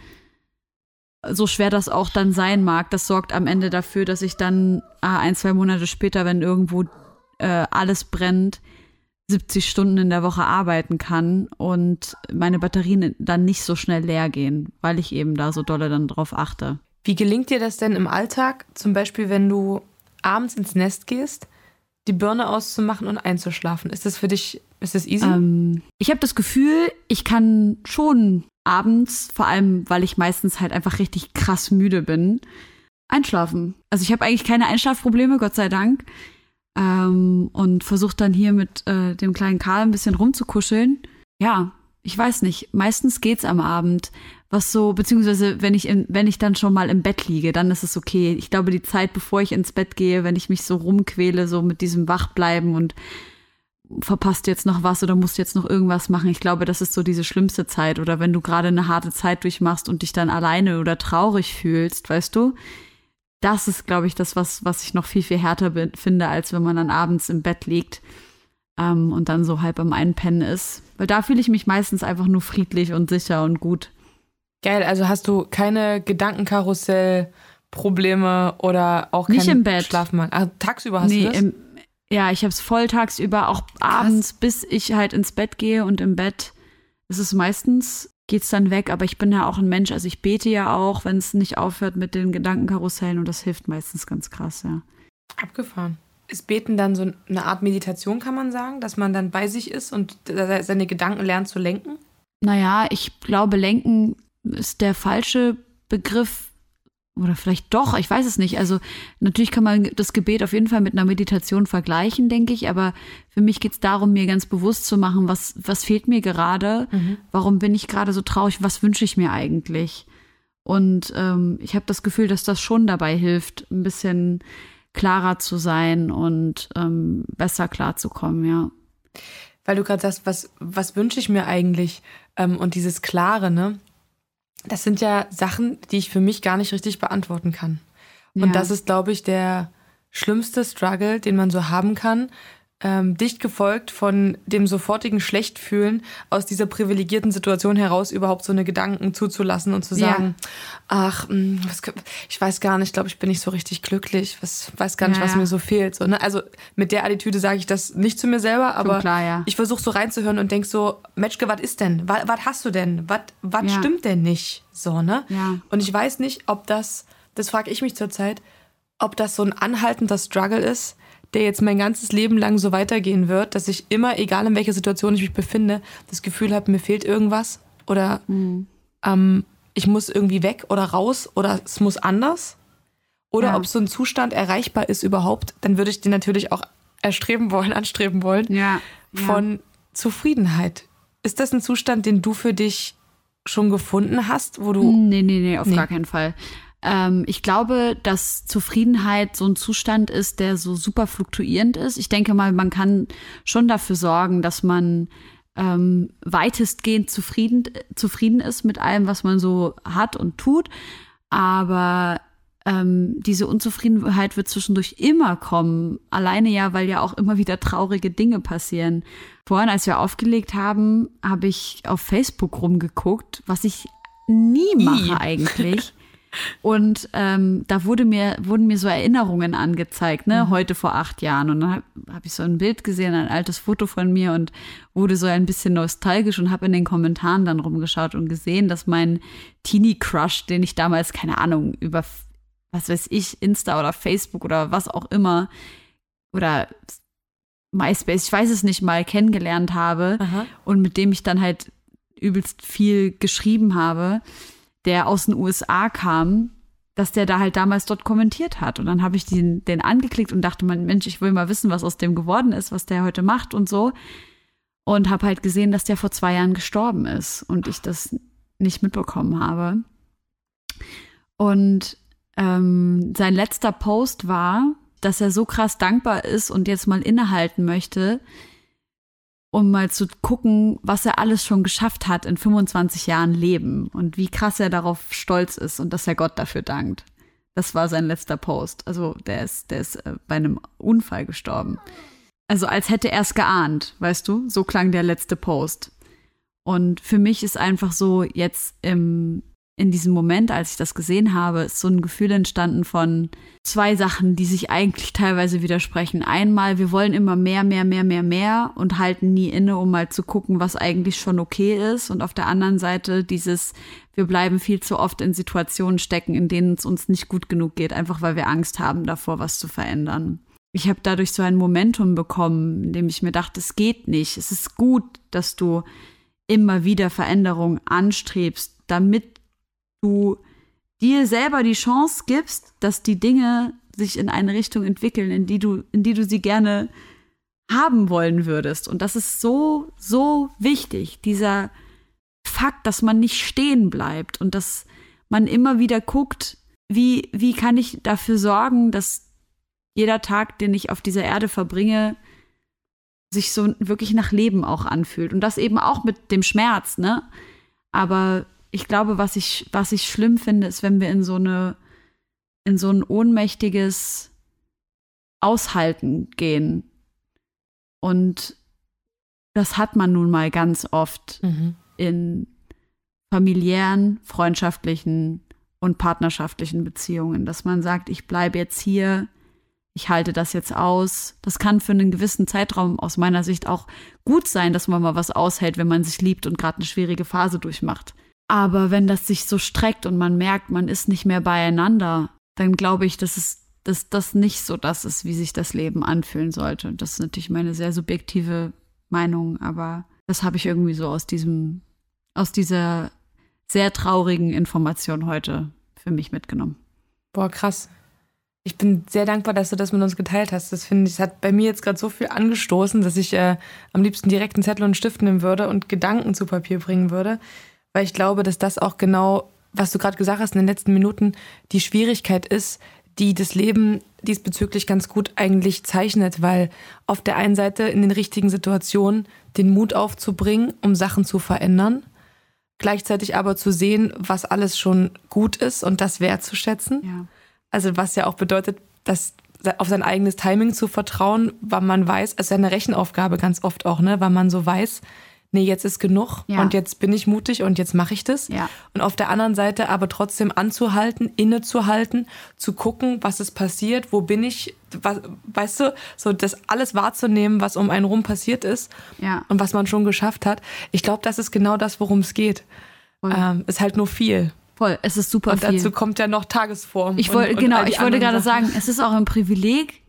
So schwer das auch dann sein mag, das sorgt am Ende dafür, dass ich dann ah, ein, zwei Monate später, wenn irgendwo äh, alles brennt, 70 Stunden in der Woche arbeiten kann und meine Batterien dann nicht so schnell leer gehen, weil ich eben da so dolle dann drauf achte. Wie gelingt dir das denn im Alltag? Zum Beispiel, wenn du abends ins Nest gehst, die Birne auszumachen und einzuschlafen. Ist das für dich, ist das easy? Ähm, ich habe das Gefühl, ich kann schon abends, vor allem weil ich meistens halt einfach richtig krass müde bin, einschlafen. Also ich habe eigentlich keine Einschlafprobleme, Gott sei Dank. Ähm, und versuche dann hier mit äh, dem kleinen Karl ein bisschen rumzukuscheln. Ja, ich weiß nicht. Meistens geht's am Abend. Was so, beziehungsweise wenn ich, in, wenn ich dann schon mal im Bett liege, dann ist es okay. Ich glaube, die Zeit, bevor ich ins Bett gehe, wenn ich mich so rumquäle, so mit diesem Wachbleiben und verpasst jetzt noch was oder musst jetzt noch irgendwas machen. Ich glaube, das ist so diese schlimmste Zeit. Oder wenn du gerade eine harte Zeit durchmachst und dich dann alleine oder traurig fühlst, weißt du? Das ist, glaube ich, das, was, was ich noch viel, viel härter bin, finde, als wenn man dann abends im Bett liegt ähm, und dann so halb am Einpennen ist. Weil da fühle ich mich meistens einfach nur friedlich und sicher und gut. Geil, also hast du keine Gedankenkarussell-Probleme oder auch Nicht keinen im Bett. Schlafmangel? Ach, tagsüber hast nee, du das? im, ja, ich habe es voll tagsüber, auch abends, bis ich halt ins Bett gehe und im Bett ist es meistens, geht's dann weg, aber ich bin ja auch ein Mensch, also ich bete ja auch, wenn es nicht aufhört mit den Gedankenkarussellen und das hilft meistens ganz krass, ja. Abgefahren. Ist Beten dann so eine Art Meditation, kann man sagen, dass man dann bei sich ist und seine Gedanken lernt zu lenken? Naja, ich glaube, lenken ist der falsche Begriff. Oder vielleicht doch, ich weiß es nicht. Also natürlich kann man das Gebet auf jeden Fall mit einer Meditation vergleichen, denke ich, aber für mich geht es darum, mir ganz bewusst zu machen, was, was fehlt mir gerade, mhm. warum bin ich gerade so traurig, was wünsche ich mir eigentlich. Und ähm, ich habe das Gefühl, dass das schon dabei hilft, ein bisschen klarer zu sein und ähm, besser klarzukommen, ja. Weil du gerade sagst, was, was wünsche ich mir eigentlich? Ähm, und dieses Klare, ne? Das sind ja Sachen, die ich für mich gar nicht richtig beantworten kann. Und ja. das ist, glaube ich, der schlimmste Struggle, den man so haben kann, ähm, dicht gefolgt von dem sofortigen Schlechtfühlen, aus dieser privilegierten Situation heraus überhaupt so eine Gedanken zuzulassen und zu sagen, ja. ach, mh, hm, was, ich weiß gar nicht, glaube ich bin nicht so richtig glücklich, was weiß gar nicht, ja, was mir so fehlt. So, ne? Also mit der Attitüde sage ich das nicht zu mir selber, aber klar, ja. ich versuche so reinzuhören und denk so, Matschke, was ist denn? Was, hast du denn? Was, was stimmt denn nicht? So, ne? Und ich weiß nicht, ob das, das frage ich mich zurzeit, ob das so ein anhaltender Struggle ist, der jetzt mein ganzes Leben lang so weitergehen wird, dass ich immer, egal in welcher Situation ich mich befinde, das Gefühl habe, mir fehlt irgendwas oder mhm. ähm, ich muss irgendwie weg oder raus oder es muss anders. Oder ja. ob so ein Zustand erreichbar ist überhaupt, dann würde ich den natürlich auch erstreben wollen, anstreben wollen. Ja. Von Zufriedenheit. Ist das ein Zustand, den du für dich schon gefunden hast, wo du. Nee, nee, nee, auf nee. gar keinen Fall. Ähm, ich glaube, dass Zufriedenheit so ein Zustand ist, der so super fluktuierend ist. Ich denke mal, man kann schon dafür sorgen, dass man ähm, weitestgehend zufrieden, zufrieden ist mit allem, was man so hat und tut. Aber ähm, diese Unzufriedenheit wird zwischendurch immer kommen. Alleine ja, weil ja auch immer wieder traurige Dinge passieren. Vorhin, als wir aufgelegt haben, habe ich auf Facebook rumgeguckt, was ich nie mache I. eigentlich. Und ähm, da wurde mir, wurden mir so Erinnerungen angezeigt, ne, mhm. heute vor acht Jahren. Und dann habe hab ich so ein Bild gesehen, ein altes Foto von mir und wurde so ein bisschen nostalgisch und habe in den Kommentaren dann rumgeschaut und gesehen, dass mein Teenie-Crush, den ich damals, keine Ahnung, über was weiß ich, Insta oder Facebook oder was auch immer, oder MySpace, ich weiß es nicht mal, kennengelernt habe Aha. und mit dem ich dann halt übelst viel geschrieben habe der aus den USA kam, dass der da halt damals dort kommentiert hat. Und dann habe ich den, den angeklickt und dachte, Mensch, ich will mal wissen, was aus dem geworden ist, was der heute macht und so. Und habe halt gesehen, dass der vor zwei Jahren gestorben ist und ich das nicht mitbekommen habe. Und ähm, sein letzter Post war, dass er so krass dankbar ist und jetzt mal innehalten möchte, um mal zu gucken, was er alles schon geschafft hat in 25 Jahren Leben und wie krass er darauf stolz ist und dass er Gott dafür dankt. Das war sein letzter Post. Also der ist, der ist äh, bei einem Unfall gestorben. Also als hätte er es geahnt, weißt du? So klang der letzte Post. Und für mich ist einfach so jetzt im in diesem Moment, als ich das gesehen habe, ist so ein Gefühl entstanden von zwei Sachen, die sich eigentlich teilweise widersprechen. Einmal, wir wollen immer mehr, mehr, mehr, mehr, mehr und halten nie inne, um mal zu gucken, was eigentlich schon okay ist. Und auf der anderen Seite dieses, wir bleiben viel zu oft in Situationen stecken, in denen es uns nicht gut genug geht, einfach weil wir Angst haben davor, was zu verändern. Ich habe dadurch so ein Momentum bekommen, in dem ich mir dachte, es geht nicht. Es ist gut, dass du immer wieder Veränderungen anstrebst, damit du dir selber die Chance gibst, dass die Dinge sich in eine Richtung entwickeln, in die du, in die du sie gerne haben wollen würdest. Und das ist so, so wichtig, dieser Fakt, dass man nicht stehen bleibt und dass man immer wieder guckt, wie, wie kann ich dafür sorgen, dass jeder Tag, den ich auf dieser Erde verbringe, sich so wirklich nach Leben auch anfühlt. Und das eben auch mit dem Schmerz, ne? Aber ich glaube, was ich, was ich schlimm finde, ist, wenn wir in so eine, in so ein ohnmächtiges Aushalten gehen. Und das hat man nun mal ganz oft mhm. in familiären, freundschaftlichen und partnerschaftlichen Beziehungen, dass man sagt, ich bleibe jetzt hier, ich halte das jetzt aus. Das kann für einen gewissen Zeitraum aus meiner Sicht auch gut sein, dass man mal was aushält, wenn man sich liebt und gerade eine schwierige Phase durchmacht. Aber wenn das sich so streckt und man merkt, man ist nicht mehr beieinander, dann glaube ich, dass es dass das nicht so das ist, wie sich das Leben anfühlen sollte. Das ist natürlich meine sehr subjektive Meinung, aber das habe ich irgendwie so aus diesem, aus dieser sehr traurigen Information heute für mich mitgenommen. Boah, krass. Ich bin sehr dankbar, dass du das mit uns geteilt hast. Das finde ich, hat bei mir jetzt gerade so viel angestoßen, dass ich äh, am liebsten direkt einen Zettel und einen Stift nehmen würde und Gedanken zu Papier bringen würde. Weil ich glaube, dass das auch genau, was du gerade gesagt hast in den letzten Minuten, die Schwierigkeit ist, die das Leben diesbezüglich ganz gut eigentlich zeichnet, weil auf der einen Seite in den richtigen Situationen den Mut aufzubringen, um Sachen zu verändern, gleichzeitig aber zu sehen, was alles schon gut ist und das wertzuschätzen. Ja. Also was ja auch bedeutet, dass auf sein eigenes Timing zu vertrauen, weil man weiß, es ist eine Rechenaufgabe ganz oft auch, ne, weil man so weiß, nee, jetzt ist genug ja. und jetzt bin ich mutig und jetzt mache ich das. Ja. Und auf der anderen Seite aber trotzdem anzuhalten, innezuhalten, zu gucken, was ist passiert, wo bin ich, was, weißt du, so das alles wahrzunehmen, was um einen rum passiert ist ja. und was man schon geschafft hat. Ich glaube, das ist genau das, worum es geht. Ähm, ist halt nur viel. Voll, es ist super und viel. Und dazu kommt ja noch Tagesform. Ich wollte, genau, ich wollte gerade sagen, es ist auch ein Privileg,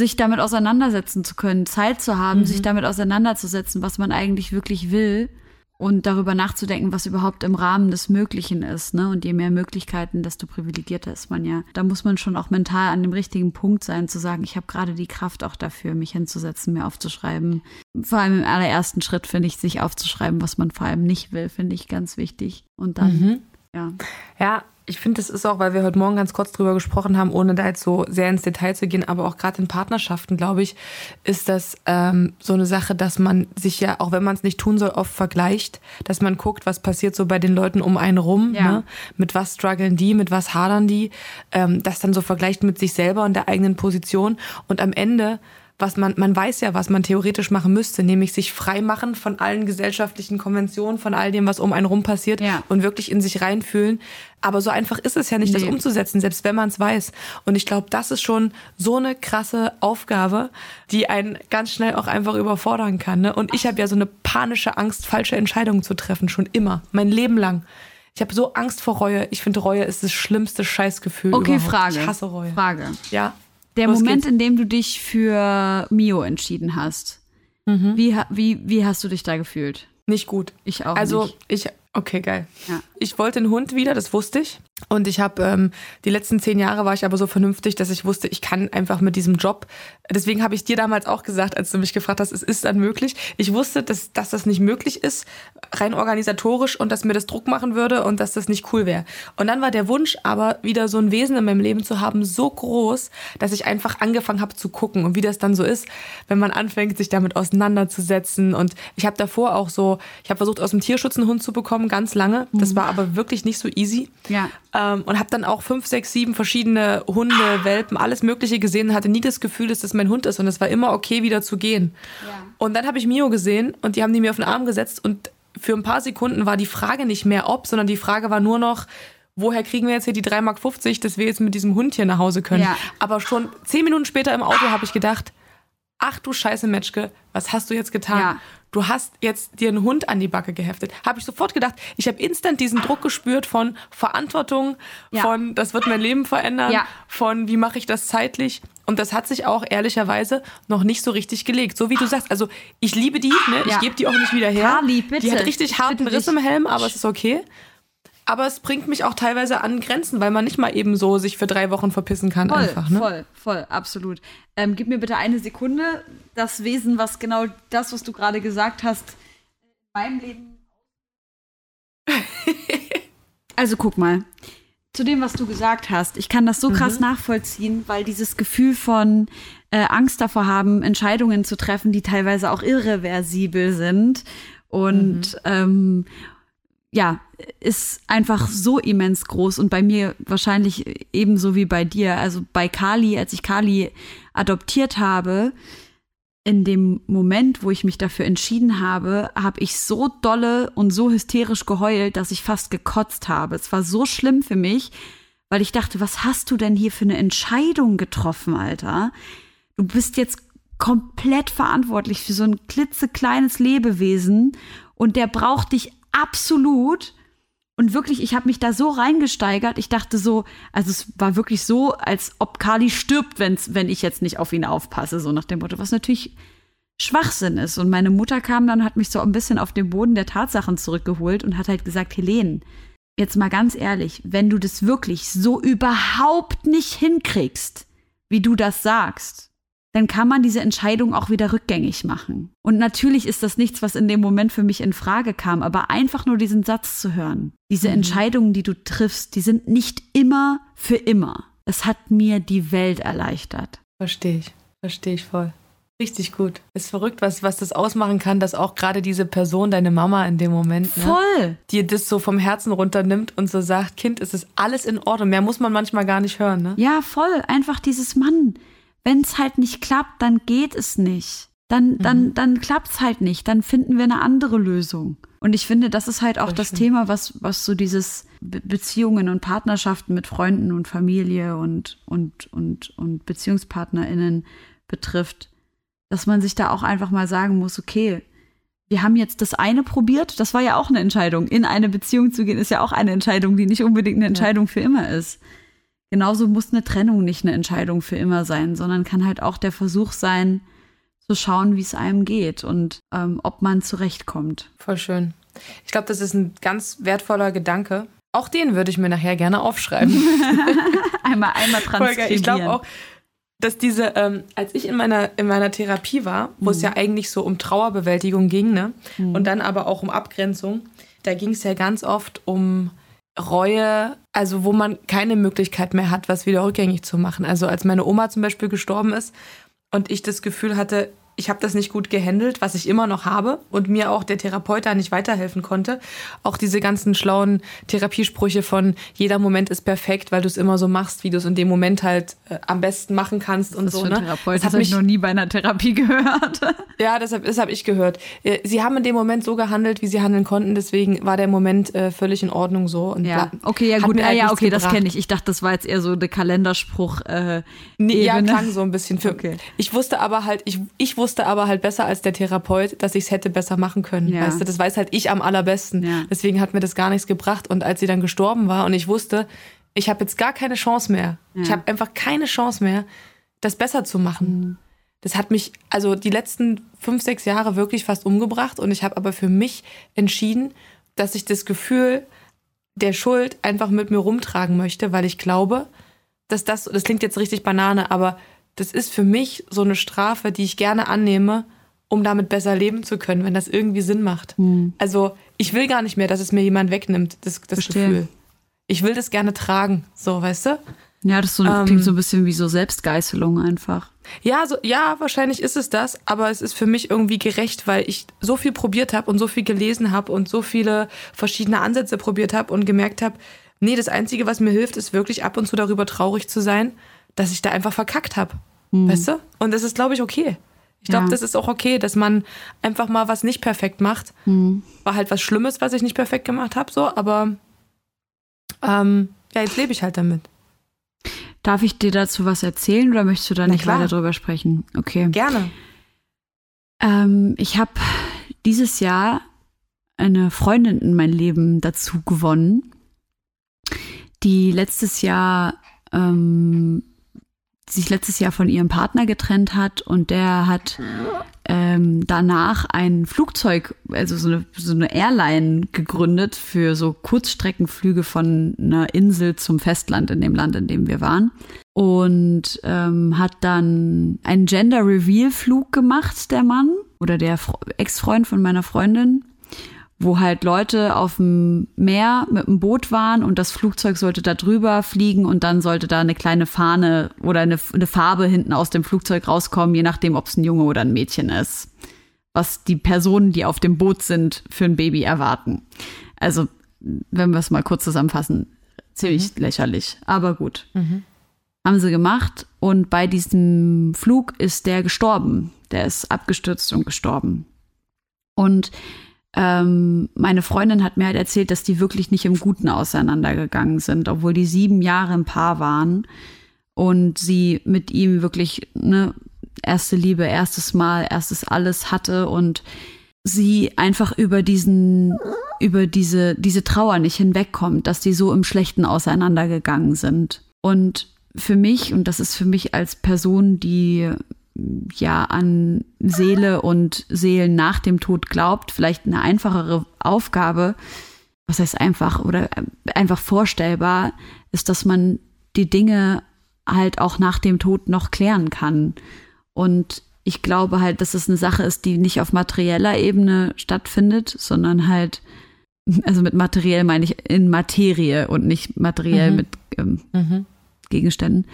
sich damit auseinandersetzen zu können, Zeit zu haben, mhm. sich damit auseinanderzusetzen, was man eigentlich wirklich will und darüber nachzudenken, was überhaupt im Rahmen des Möglichen ist. Ne? Und je mehr Möglichkeiten, desto privilegierter ist man ja. Da muss man schon auch mental an dem richtigen Punkt sein, zu sagen, ich habe gerade die Kraft auch dafür, mich hinzusetzen, mir aufzuschreiben. Vor allem im allerersten Schritt finde ich, sich aufzuschreiben, was man vor allem nicht will, finde ich ganz wichtig. Und dann mhm. Ja. Ja, ich finde, das ist auch, weil wir heute Morgen ganz kurz drüber gesprochen haben, ohne da jetzt so sehr ins Detail zu gehen, aber auch gerade in Partnerschaften, glaube ich, ist das ähm, so eine Sache, dass man sich ja, auch wenn man es nicht tun soll, oft vergleicht, dass man guckt, was passiert so bei den Leuten um einen rum, ja. ne? mit was strugglen die, mit was hadern die, ähm, das dann so vergleicht mit sich selber und der eigenen Position und am Ende was man, man weiß ja, was man theoretisch machen müsste, nämlich sich frei machen von allen gesellschaftlichen Konventionen, von all dem, was um einen rum passiert ja. und wirklich in sich reinfühlen. Aber so einfach ist es ja nicht, nee. das umzusetzen, selbst wenn man es weiß. Und ich glaube, das ist schon so eine krasse Aufgabe, die einen ganz schnell auch einfach überfordern kann. Ne? Und ich habe ja so eine panische Angst, falsche Entscheidungen zu treffen, schon immer, mein Leben lang. Ich habe so Angst vor Reue. Ich finde, Reue ist das schlimmste Scheißgefühl. Okay, überhaupt. Frage. Ich hasse Reue. Frage. Ja. Der Los Moment, geht's. in dem du dich für Mio entschieden hast, mhm. wie, wie, wie hast du dich da gefühlt? Nicht gut. Ich auch. Also nicht. ich, okay, geil. Ja. Ich wollte einen Hund wieder, das wusste ich. Und ich habe ähm, die letzten zehn Jahre war ich aber so vernünftig, dass ich wusste, ich kann einfach mit diesem Job. Deswegen habe ich dir damals auch gesagt, als du mich gefragt hast, es ist dann möglich. Ich wusste, dass, dass das nicht möglich ist, rein organisatorisch und dass mir das Druck machen würde und dass das nicht cool wäre. Und dann war der Wunsch aber wieder so ein Wesen in meinem Leben zu haben, so groß, dass ich einfach angefangen habe zu gucken und wie das dann so ist, wenn man anfängt, sich damit auseinanderzusetzen. Und ich habe davor auch so, ich habe versucht, aus dem Tierschutz einen Hund zu bekommen, ganz lange. Das mhm. war aber wirklich nicht so easy. Ja. Ähm, und habe dann auch fünf, sechs, sieben verschiedene Hunde, Welpen, alles Mögliche gesehen und hatte nie das Gefühl, dass das mein Hund ist. Und es war immer okay, wieder zu gehen. Ja. Und dann habe ich Mio gesehen und die haben die mir auf den Arm gesetzt. Und für ein paar Sekunden war die Frage nicht mehr ob, sondern die Frage war nur noch, woher kriegen wir jetzt hier die 3,50 Mark, dass wir jetzt mit diesem Hund hier nach Hause können. Ja. Aber schon zehn Minuten später im Auto habe ich gedacht, ach du Scheiße, Matschke, was hast du jetzt getan? Ja du hast jetzt dir einen Hund an die Backe geheftet. Habe ich sofort gedacht, ich habe instant diesen Druck gespürt von Verantwortung, ja. von das wird mein Leben verändern, ja. von wie mache ich das zeitlich. Und das hat sich auch ehrlicherweise noch nicht so richtig gelegt. So wie du sagst, also ich liebe die, ne? ich ja. gebe die auch nicht wieder her. Carly, bitte. Die hat richtig harten Riss im Helm, aber es ist okay aber es bringt mich auch teilweise an Grenzen, weil man nicht mal eben so sich für drei Wochen verpissen kann. Voll, einfach, ne? voll, voll, absolut. Ähm, gib mir bitte eine Sekunde. Das Wesen, was genau das, was du gerade gesagt hast, in meinem Leben. also guck mal. Zu dem, was du gesagt hast, ich kann das so krass mhm. nachvollziehen, weil dieses Gefühl von äh, Angst davor haben, Entscheidungen zu treffen, die teilweise auch irreversibel sind und mhm. ähm, ja, ist einfach so immens groß und bei mir wahrscheinlich ebenso wie bei dir. Also bei Kali, als ich Kali adoptiert habe, in dem Moment, wo ich mich dafür entschieden habe, habe ich so dolle und so hysterisch geheult, dass ich fast gekotzt habe. Es war so schlimm für mich, weil ich dachte, was hast du denn hier für eine Entscheidung getroffen, Alter? Du bist jetzt komplett verantwortlich für so ein klitzekleines Lebewesen und der braucht dich absolut. Und wirklich, ich habe mich da so reingesteigert. Ich dachte so, also es war wirklich so, als ob Kali stirbt, wenn's, wenn ich jetzt nicht auf ihn aufpasse, so nach dem Motto, was natürlich Schwachsinn ist. Und meine Mutter kam dann, hat mich so ein bisschen auf den Boden der Tatsachen zurückgeholt und hat halt gesagt, Helene, jetzt mal ganz ehrlich, wenn du das wirklich so überhaupt nicht hinkriegst, wie du das sagst, dann kann man diese Entscheidung auch wieder rückgängig machen. Und natürlich ist das nichts, was in dem Moment für mich in Frage kam, aber einfach nur diesen Satz zu hören. Diese mhm. Entscheidungen, die du triffst, die sind nicht immer für immer. Es hat mir die Welt erleichtert. Verstehe ich. Verstehe ich voll. Richtig gut. Ist verrückt, was, was das ausmachen kann, dass auch gerade diese Person, deine Mama in dem Moment, ne, Voll. dir das so vom Herzen runternimmt und so sagt, Kind, es ist alles in Ordnung. Mehr muss man manchmal gar nicht hören, ne? Ja, voll. Einfach dieses Mann. Wenn es halt nicht klappt, dann geht es nicht. Dann, dann, mhm. dann klappt's halt nicht. Dann finden wir eine andere Lösung. Und ich finde, das ist halt auch das, das Thema, was, was so dieses Be Beziehungen und Partnerschaften mit Freunden und Familie und, und, und, und BeziehungspartnerInnen betrifft dass man sich da auch einfach mal sagen muss, okay, wir haben jetzt das eine probiert, das war ja auch eine Entscheidung. In eine Beziehung zu gehen, ist ja auch eine Entscheidung, die nicht unbedingt eine Entscheidung ja. für immer ist. Genauso muss eine Trennung nicht eine Entscheidung für immer sein, sondern kann halt auch der Versuch sein, zu schauen, wie es einem geht und ähm, ob man zurechtkommt. Voll schön. Ich glaube, das ist ein ganz wertvoller Gedanke. Auch den würde ich mir nachher gerne aufschreiben. einmal, einmal transkribieren. Ich glaube auch, dass diese, ähm, als ich in meiner, in meiner Therapie war, wo mhm. es ja eigentlich so um Trauerbewältigung ging, ne? Mhm. Und dann aber auch um Abgrenzung, da ging es ja ganz oft um Reue, also wo man keine Möglichkeit mehr hat, was wieder rückgängig zu machen. Also als meine Oma zum Beispiel gestorben ist und ich das Gefühl hatte, ich habe das nicht gut gehandelt, was ich immer noch habe und mir auch der Therapeut da nicht weiterhelfen konnte. Auch diese ganzen schlauen Therapiesprüche von jeder Moment ist perfekt, weil du es immer so machst, wie du es in dem Moment halt äh, am besten machen kannst und das so. Für ne? Therapeut, das, das habe ich noch nie bei einer Therapie gehört. ja, das habe das hab ich gehört. Äh, sie haben in dem Moment so gehandelt, wie sie handeln konnten, deswegen war der Moment äh, völlig in Ordnung so. Und ja, okay, ja gut, halt ja, okay, gebracht. das kenne ich. Ich dachte, das war jetzt eher so eine Kalenderspruch. Äh, nee, ja, klang so ein bisschen. Für, okay. Ich wusste aber halt, ich, ich wusste wusste aber halt besser als der Therapeut, dass ich es hätte besser machen können. Ja. Weißt du, das weiß halt ich am allerbesten. Ja. Deswegen hat mir das gar nichts gebracht. Und als sie dann gestorben war und ich wusste, ich habe jetzt gar keine Chance mehr. Ja. Ich habe einfach keine Chance mehr, das besser zu machen. Mhm. Das hat mich also die letzten fünf, sechs Jahre wirklich fast umgebracht. Und ich habe aber für mich entschieden, dass ich das Gefühl der Schuld einfach mit mir rumtragen möchte, weil ich glaube, dass das, das klingt jetzt richtig Banane, aber das ist für mich so eine Strafe, die ich gerne annehme, um damit besser leben zu können, wenn das irgendwie Sinn macht. Hm. Also ich will gar nicht mehr, dass es mir jemand wegnimmt, das, das Gefühl. Ich will das gerne tragen, so, weißt du? Ja, das so, ähm, klingt so ein bisschen wie so Selbstgeißelung einfach. Ja, so, ja, wahrscheinlich ist es das, aber es ist für mich irgendwie gerecht, weil ich so viel probiert habe und so viel gelesen habe und so viele verschiedene Ansätze probiert habe und gemerkt habe, nee, das Einzige, was mir hilft, ist wirklich ab und zu darüber traurig zu sein, dass ich da einfach verkackt habe. Hm. Weißt du? Und das ist, glaube ich, okay. Ich glaube, ja. das ist auch okay, dass man einfach mal was nicht perfekt macht. Hm. War halt was Schlimmes, was ich nicht perfekt gemacht habe, so, aber ähm, ja, jetzt lebe ich halt damit. Darf ich dir dazu was erzählen oder möchtest du da Na nicht klar. weiter drüber sprechen? Okay. Gerne. Ähm, ich habe dieses Jahr eine Freundin in mein Leben dazu gewonnen, die letztes Jahr ähm, sich letztes Jahr von ihrem Partner getrennt hat und der hat ähm, danach ein Flugzeug, also so eine, so eine Airline gegründet für so Kurzstreckenflüge von einer Insel zum Festland in dem Land, in dem wir waren. Und ähm, hat dann einen Gender Reveal Flug gemacht, der Mann oder der Ex-Freund von meiner Freundin wo halt Leute auf dem Meer mit dem Boot waren und das Flugzeug sollte da drüber fliegen und dann sollte da eine kleine Fahne oder eine, eine Farbe hinten aus dem Flugzeug rauskommen, je nachdem, ob es ein Junge oder ein Mädchen ist. Was die Personen, die auf dem Boot sind, für ein Baby erwarten. Also, wenn wir es mal kurz zusammenfassen, ziemlich mhm. lächerlich. Aber gut. Mhm. Haben sie gemacht und bei diesem Flug ist der gestorben. Der ist abgestürzt und gestorben. Und ähm, meine Freundin hat mir halt erzählt, dass die wirklich nicht im Guten auseinandergegangen sind, obwohl die sieben Jahre ein Paar waren und sie mit ihm wirklich ne erste Liebe, erstes Mal, erstes alles hatte und sie einfach über diesen über diese diese Trauer nicht hinwegkommt, dass die so im Schlechten auseinandergegangen sind. Und für mich und das ist für mich als Person, die ja an Seele und Seelen nach dem Tod glaubt, vielleicht eine einfachere Aufgabe, was heißt einfach oder äh, einfach vorstellbar ist, dass man die Dinge halt auch nach dem Tod noch klären kann. Und ich glaube halt, dass es eine Sache ist, die nicht auf materieller Ebene stattfindet, sondern halt, also mit materiell meine ich in Materie und nicht materiell mhm. mit ähm, mhm. Gegenständen.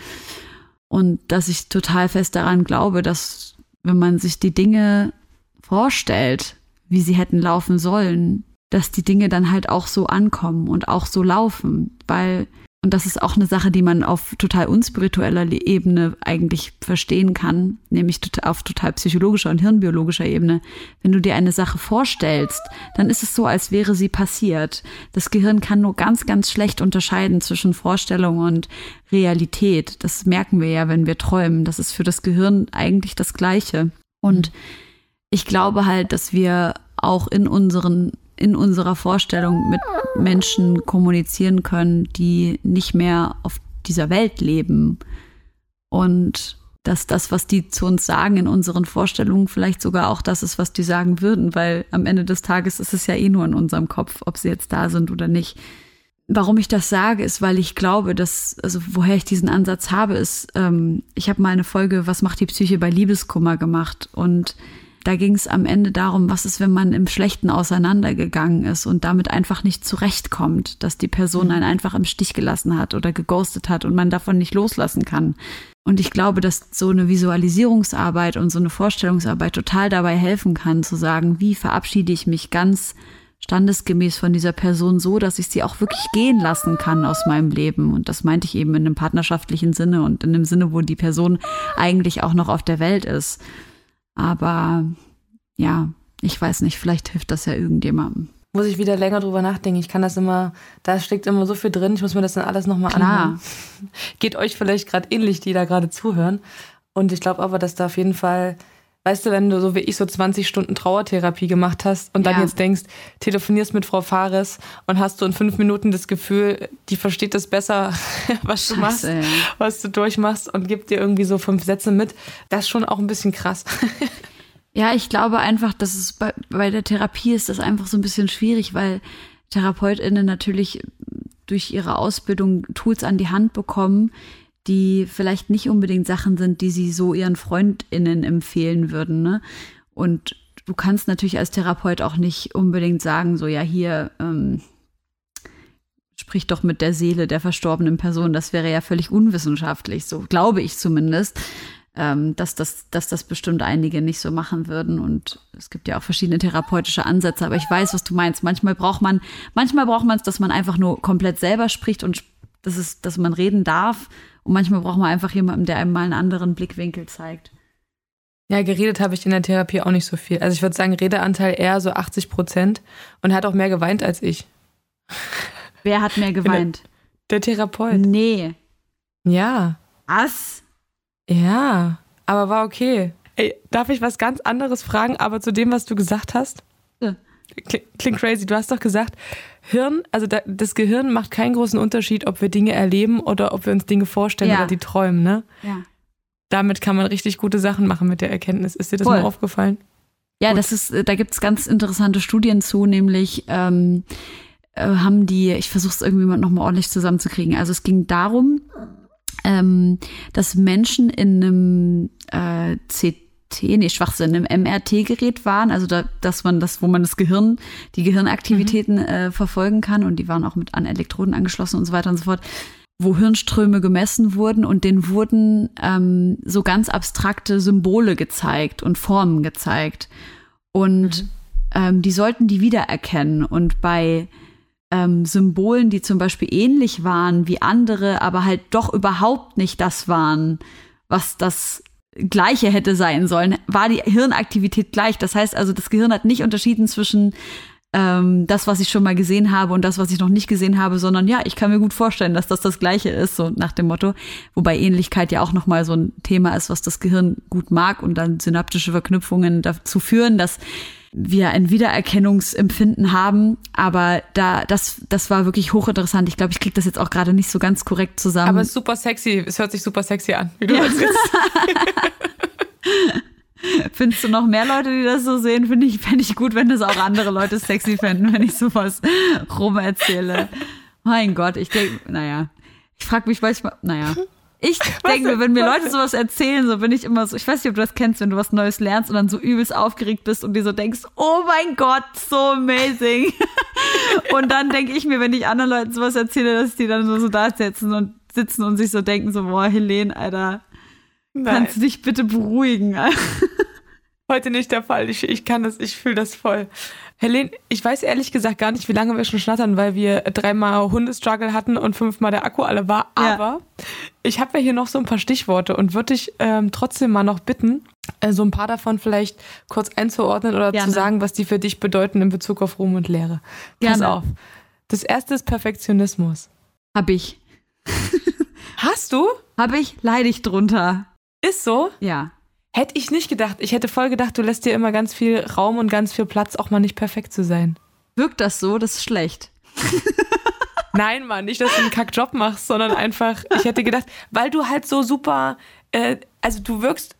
Und dass ich total fest daran glaube, dass wenn man sich die Dinge vorstellt, wie sie hätten laufen sollen, dass die Dinge dann halt auch so ankommen und auch so laufen, weil und das ist auch eine Sache, die man auf total unspiritueller Ebene eigentlich verstehen kann, nämlich auf total psychologischer und hirnbiologischer Ebene. Wenn du dir eine Sache vorstellst, dann ist es so, als wäre sie passiert. Das Gehirn kann nur ganz, ganz schlecht unterscheiden zwischen Vorstellung und Realität. Das merken wir ja, wenn wir träumen. Das ist für das Gehirn eigentlich das Gleiche. Und ich glaube halt, dass wir auch in unseren in unserer Vorstellung mit Menschen kommunizieren können, die nicht mehr auf dieser Welt leben. Und dass das, was die zu uns sagen in unseren Vorstellungen, vielleicht sogar auch das ist, was die sagen würden, weil am Ende des Tages ist es ja eh nur in unserem Kopf, ob sie jetzt da sind oder nicht. Warum ich das sage, ist, weil ich glaube, dass, also woher ich diesen Ansatz habe, ist, ähm, ich habe mal eine Folge, was macht die Psyche bei Liebeskummer gemacht und da ging es am Ende darum, was ist, wenn man im Schlechten auseinandergegangen ist und damit einfach nicht zurechtkommt, dass die Person einen einfach im Stich gelassen hat oder geghostet hat und man davon nicht loslassen kann. Und ich glaube, dass so eine Visualisierungsarbeit und so eine Vorstellungsarbeit total dabei helfen kann, zu sagen, wie verabschiede ich mich ganz standesgemäß von dieser Person so, dass ich sie auch wirklich gehen lassen kann aus meinem Leben. Und das meinte ich eben in einem partnerschaftlichen Sinne und in dem Sinne, wo die Person eigentlich auch noch auf der Welt ist. Aber ja, ich weiß nicht, vielleicht hilft das ja irgendjemandem. Muss ich wieder länger drüber nachdenken. Ich kann das immer, da steckt immer so viel drin, ich muss mir das dann alles nochmal anhören. Geht euch vielleicht gerade ähnlich, die da gerade zuhören. Und ich glaube aber, dass da auf jeden Fall Weißt du, wenn du so wie ich so 20 Stunden Trauertherapie gemacht hast und dann ja. jetzt denkst, telefonierst mit Frau Fares und hast du in fünf Minuten das Gefühl, die versteht das besser, was du Scheiße, machst, ja. was du durchmachst und gibt dir irgendwie so fünf Sätze mit, das ist schon auch ein bisschen krass. Ja, ich glaube einfach, dass es bei, bei der Therapie ist das einfach so ein bisschen schwierig, weil TherapeutInnen natürlich durch ihre Ausbildung Tools an die Hand bekommen, die vielleicht nicht unbedingt Sachen sind, die sie so ihren FreundInnen empfehlen würden. Ne? Und du kannst natürlich als Therapeut auch nicht unbedingt sagen, so ja, hier ähm, sprich doch mit der Seele der verstorbenen Person. Das wäre ja völlig unwissenschaftlich, so glaube ich zumindest. Ähm, dass, das, dass das bestimmt einige nicht so machen würden. Und es gibt ja auch verschiedene therapeutische Ansätze, aber ich weiß, was du meinst. Manchmal braucht man, manchmal braucht man es, dass man einfach nur komplett selber spricht und das ist, dass man reden darf und manchmal braucht man einfach jemanden, der einem mal einen anderen Blickwinkel zeigt. Ja, geredet habe ich in der Therapie auch nicht so viel. Also ich würde sagen, Redeanteil eher so 80 Prozent und hat auch mehr geweint als ich. Wer hat mehr geweint? Der, der Therapeut. Nee. Ja. Was? Ja, aber war okay. Ey, darf ich was ganz anderes fragen, aber zu dem, was du gesagt hast? Ja. Klingt crazy. Du hast doch gesagt, Hirn, also das Gehirn macht keinen großen Unterschied, ob wir Dinge erleben oder ob wir uns Dinge vorstellen ja. oder die träumen, ne? Ja. Damit kann man richtig gute Sachen machen mit der Erkenntnis. Ist dir das Voll. mal aufgefallen? Ja, Gut. das ist, da gibt es ganz interessante Studien zu, nämlich ähm, äh, haben die, ich versuche es irgendwie mal nochmal ordentlich zusammenzukriegen. Also es ging darum, ähm, dass Menschen in einem äh, CT nee, Schwachsinn, im MRT-Gerät waren, also da, dass man das, wo man das Gehirn, die Gehirnaktivitäten mhm. äh, verfolgen kann und die waren auch mit an Elektroden angeschlossen und so weiter und so fort, wo Hirnströme gemessen wurden und denen wurden ähm, so ganz abstrakte Symbole gezeigt und Formen gezeigt. Und mhm. ähm, die sollten die wiedererkennen. Und bei ähm, Symbolen, die zum Beispiel ähnlich waren wie andere, aber halt doch überhaupt nicht das waren, was das gleiche hätte sein sollen, war die Hirnaktivität gleich. Das heißt also, das Gehirn hat nicht unterschieden zwischen ähm, das, was ich schon mal gesehen habe und das, was ich noch nicht gesehen habe, sondern ja, ich kann mir gut vorstellen, dass das das Gleiche ist, so nach dem Motto. Wobei Ähnlichkeit ja auch noch mal so ein Thema ist, was das Gehirn gut mag und dann synaptische Verknüpfungen dazu führen, dass wir ein Wiedererkennungsempfinden haben. Aber da, das, das war wirklich hochinteressant. Ich glaube, ich kriege das jetzt auch gerade nicht so ganz korrekt zusammen. Aber es ist super sexy. Es hört sich super sexy an, wie du ja. das jetzt. Findest du noch mehr Leute, die das so sehen? Finde ich, fände ich gut, wenn das auch andere Leute sexy fänden, wenn ich sowas rum erzähle. Mein Gott, ich denke, naja. Ich frage mich manchmal, naja. Ich denke mir, wenn mir Leute sowas erzählen, so bin ich immer so, ich weiß nicht, ob du das kennst, wenn du was Neues lernst und dann so übelst aufgeregt bist und dir so denkst, oh mein Gott, so amazing. und dann denke ich mir, wenn ich anderen Leuten sowas erzähle, dass die dann so, so da sitzen und sitzen und sich so denken, so, boah, Helene, Alter, Nein. kannst du dich bitte beruhigen? Heute nicht der Fall. Ich, ich kann das, ich fühle das voll. Helene, ich weiß ehrlich gesagt gar nicht, wie lange wir schon schnattern, weil wir dreimal Hundestruggle hatten und fünfmal der Akku alle war. Ja. Aber ich habe ja hier noch so ein paar Stichworte und würde dich ähm, trotzdem mal noch bitten, äh, so ein paar davon vielleicht kurz einzuordnen oder Gerne. zu sagen, was die für dich bedeuten in Bezug auf Ruhm und Lehre. Pass Gerne. auf. Das erste ist Perfektionismus. Hab ich. Hast du? Hab ich, leide ich drunter. Ist so? Ja. Hätte ich nicht gedacht. Ich hätte voll gedacht, du lässt dir immer ganz viel Raum und ganz viel Platz, auch mal nicht perfekt zu sein. Wirkt das so? Das ist schlecht. Nein, Mann, nicht, dass du einen Kackjob machst, sondern einfach, ich hätte gedacht, weil du halt so super, äh, also du wirkst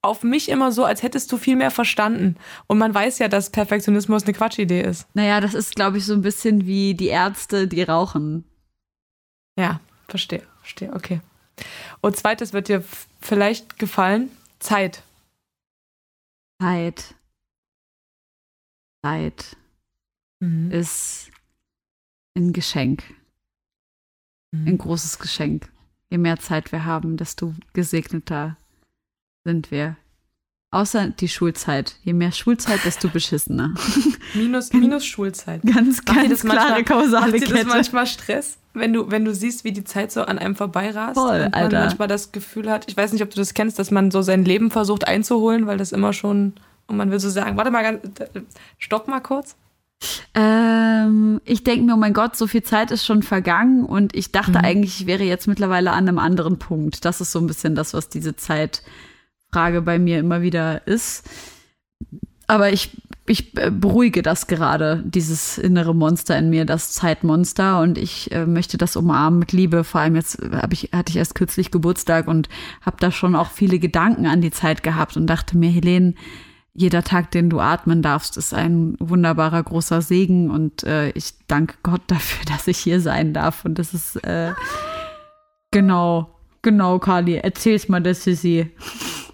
auf mich immer so, als hättest du viel mehr verstanden. Und man weiß ja, dass Perfektionismus eine Quatschidee ist. Naja, das ist, glaube ich, so ein bisschen wie die Ärzte, die rauchen. Ja, verstehe, verstehe, okay. Und zweites wird dir vielleicht gefallen, Zeit. Zeit. Zeit mhm. ist ein Geschenk. Mhm. Ein großes Geschenk. Je mehr Zeit wir haben, desto gesegneter sind wir. Außer die Schulzeit. Je mehr Schulzeit, desto beschissener. Minus, minus Schulzeit. Ganz, ganz klare manchmal, kausale macht Kette. das manchmal Stress, wenn du, wenn du siehst, wie die Zeit so an einem vorbeirast Voll, und man Alter. manchmal das Gefühl hat, ich weiß nicht, ob du das kennst, dass man so sein Leben versucht einzuholen, weil das immer schon, und man will so sagen, warte mal, ganz, stopp mal kurz. Ähm, ich denke mir, oh mein Gott, so viel Zeit ist schon vergangen und ich dachte mhm. eigentlich, ich wäre jetzt mittlerweile an einem anderen Punkt. Das ist so ein bisschen das, was diese Zeit Frage bei mir immer wieder ist. Aber ich, ich äh, beruhige das gerade, dieses innere Monster in mir, das Zeitmonster. Und ich äh, möchte das umarmen mit Liebe. Vor allem jetzt hab ich, hatte ich erst kürzlich Geburtstag und habe da schon auch viele Gedanken an die Zeit gehabt und dachte mir, Helene, jeder Tag, den du atmen darfst, ist ein wunderbarer großer Segen. Und äh, ich danke Gott dafür, dass ich hier sein darf. Und das ist äh, genau, genau, Carly, erzähl's mal der Sissy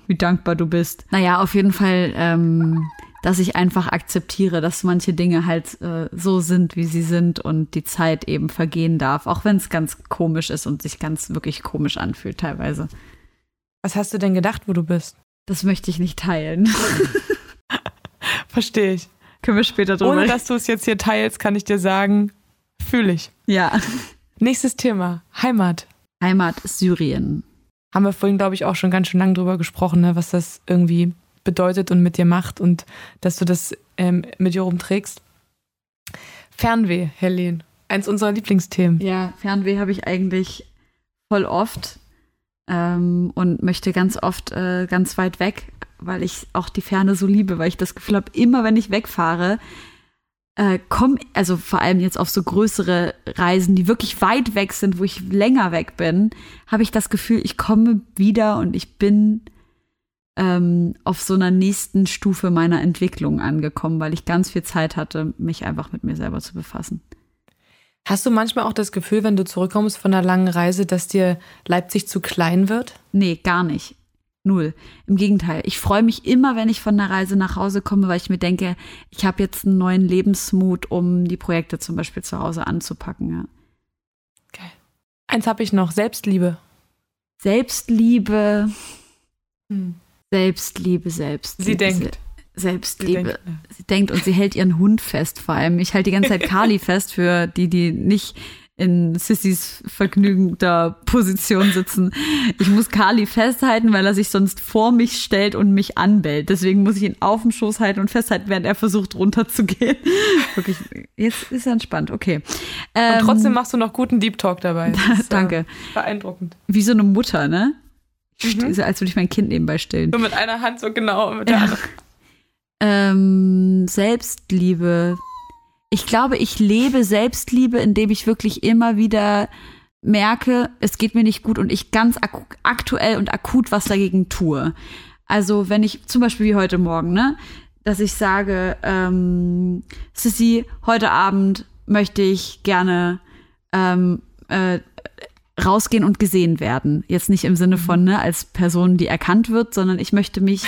wie dankbar du bist. Naja, auf jeden Fall, ähm, dass ich einfach akzeptiere, dass manche Dinge halt äh, so sind, wie sie sind und die Zeit eben vergehen darf, auch wenn es ganz komisch ist und sich ganz wirklich komisch anfühlt teilweise. Was hast du denn gedacht, wo du bist? Das möchte ich nicht teilen. Verstehe ich. Können wir später drüber Ohne dass du es jetzt hier teilst, kann ich dir sagen, fühle ich. Ja. Nächstes Thema, Heimat. Heimat Syrien haben wir vorhin, glaube ich, auch schon ganz schön lange drüber gesprochen, ne, was das irgendwie bedeutet und mit dir macht und dass du das ähm, mit dir rumträgst. Fernweh, Helene, eins unserer Lieblingsthemen. Ja, Fernweh habe ich eigentlich voll oft ähm, und möchte ganz oft äh, ganz weit weg, weil ich auch die Ferne so liebe, weil ich das Gefühl habe, immer wenn ich wegfahre, äh, komme, also vor allem jetzt auf so größere Reisen, die wirklich weit weg sind, wo ich länger weg bin, habe ich das Gefühl, ich komme wieder und ich bin ähm, auf so einer nächsten Stufe meiner Entwicklung angekommen, weil ich ganz viel Zeit hatte, mich einfach mit mir selber zu befassen. Hast du manchmal auch das Gefühl, wenn du zurückkommst von einer langen Reise, dass dir Leipzig zu klein wird? Nee, gar nicht. Null. Im Gegenteil. Ich freue mich immer, wenn ich von der Reise nach Hause komme, weil ich mir denke, ich habe jetzt einen neuen Lebensmut, um die Projekte zum Beispiel zu Hause anzupacken. Ja. Geil. Eins habe ich noch, Selbstliebe. Selbstliebe. Hm. Selbstliebe, Selbstliebe. Sie denkt. Selbstliebe. Sie denkt, ja. sie denkt und sie hält ihren Hund fest vor allem. Ich halte die ganze Zeit Kali fest für die, die nicht in Sissys vergnügender Position sitzen. Ich muss Kali festhalten, weil er sich sonst vor mich stellt und mich anbellt. Deswegen muss ich ihn auf dem Schoß halten und festhalten, während er versucht runterzugehen. Wirklich, jetzt ist er entspannt, okay. Ähm, und trotzdem machst du noch guten Deep Talk dabei. Ist, danke. Äh, beeindruckend. Wie so eine Mutter, ne? Mhm. Als würde ich mein Kind nebenbei stillen. Nur mit einer Hand so genau, mit der ja. anderen. Ähm, Selbstliebe ich glaube, ich lebe Selbstliebe, indem ich wirklich immer wieder merke, es geht mir nicht gut und ich ganz ak aktuell und akut was dagegen tue. Also wenn ich zum Beispiel wie heute Morgen, ne, dass ich sage, ähm, Sissy, heute Abend möchte ich gerne ähm, äh, rausgehen und gesehen werden. Jetzt nicht im Sinne von ne, als Person, die erkannt wird, sondern ich möchte mich,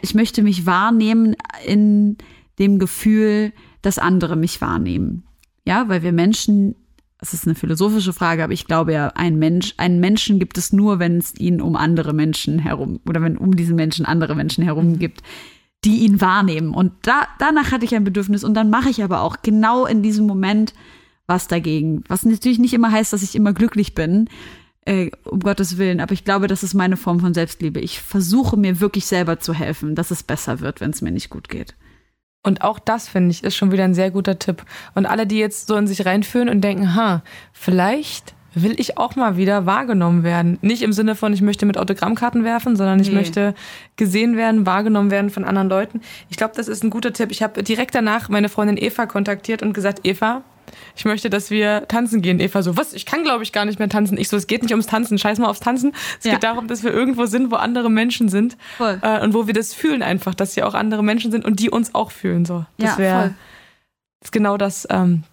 ich möchte mich wahrnehmen in dem Gefühl, dass andere mich wahrnehmen. Ja, weil wir Menschen, das ist eine philosophische Frage, aber ich glaube ja, ein Mensch, einen Menschen gibt es nur, wenn es ihn um andere Menschen herum oder wenn um diesen Menschen andere Menschen herum mhm. gibt, die ihn wahrnehmen. Und da, danach hatte ich ein Bedürfnis und dann mache ich aber auch genau in diesem Moment was dagegen. Was natürlich nicht immer heißt, dass ich immer glücklich bin, äh, um Gottes Willen, aber ich glaube, das ist meine Form von Selbstliebe. Ich versuche mir wirklich selber zu helfen, dass es besser wird, wenn es mir nicht gut geht. Und auch das, finde ich, ist schon wieder ein sehr guter Tipp. Und alle, die jetzt so in sich reinführen und denken, ha, vielleicht will ich auch mal wieder wahrgenommen werden. Nicht im Sinne von, ich möchte mit Autogrammkarten werfen, sondern ich nee. möchte gesehen werden, wahrgenommen werden von anderen Leuten. Ich glaube, das ist ein guter Tipp. Ich habe direkt danach meine Freundin Eva kontaktiert und gesagt, Eva, ich möchte, dass wir tanzen gehen. Eva so, was? Ich kann, glaube ich, gar nicht mehr tanzen. Ich so, es geht nicht ums Tanzen. Scheiß mal aufs Tanzen. Es ja. geht darum, dass wir irgendwo sind, wo andere Menschen sind. Voll. Äh, und wo wir das fühlen einfach, dass hier auch andere Menschen sind und die uns auch fühlen. So. Das ja, wäre genau das, ähm,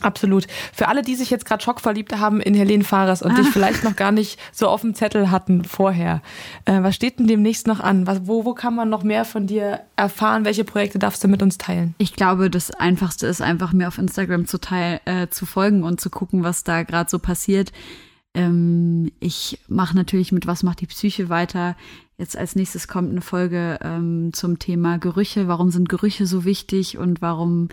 Absolut. Für alle, die sich jetzt gerade schockverliebt haben in Helene Fares und dich vielleicht noch gar nicht so auf dem Zettel hatten vorher, äh, was steht denn demnächst noch an? Was, wo, wo kann man noch mehr von dir erfahren? Welche Projekte darfst du mit uns teilen? Ich glaube, das Einfachste ist einfach mir auf Instagram zu, teil, äh, zu folgen und zu gucken, was da gerade so passiert. Ähm, ich mache natürlich mit Was macht die Psyche weiter. Jetzt als nächstes kommt eine Folge ähm, zum Thema Gerüche. Warum sind Gerüche so wichtig und warum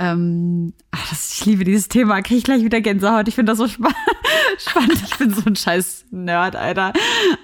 ähm, ach, ich liebe dieses Thema, kriege ich gleich wieder Gänsehaut. Ich finde das so spa spannend. Ich bin so ein scheiß Nerd, Alter.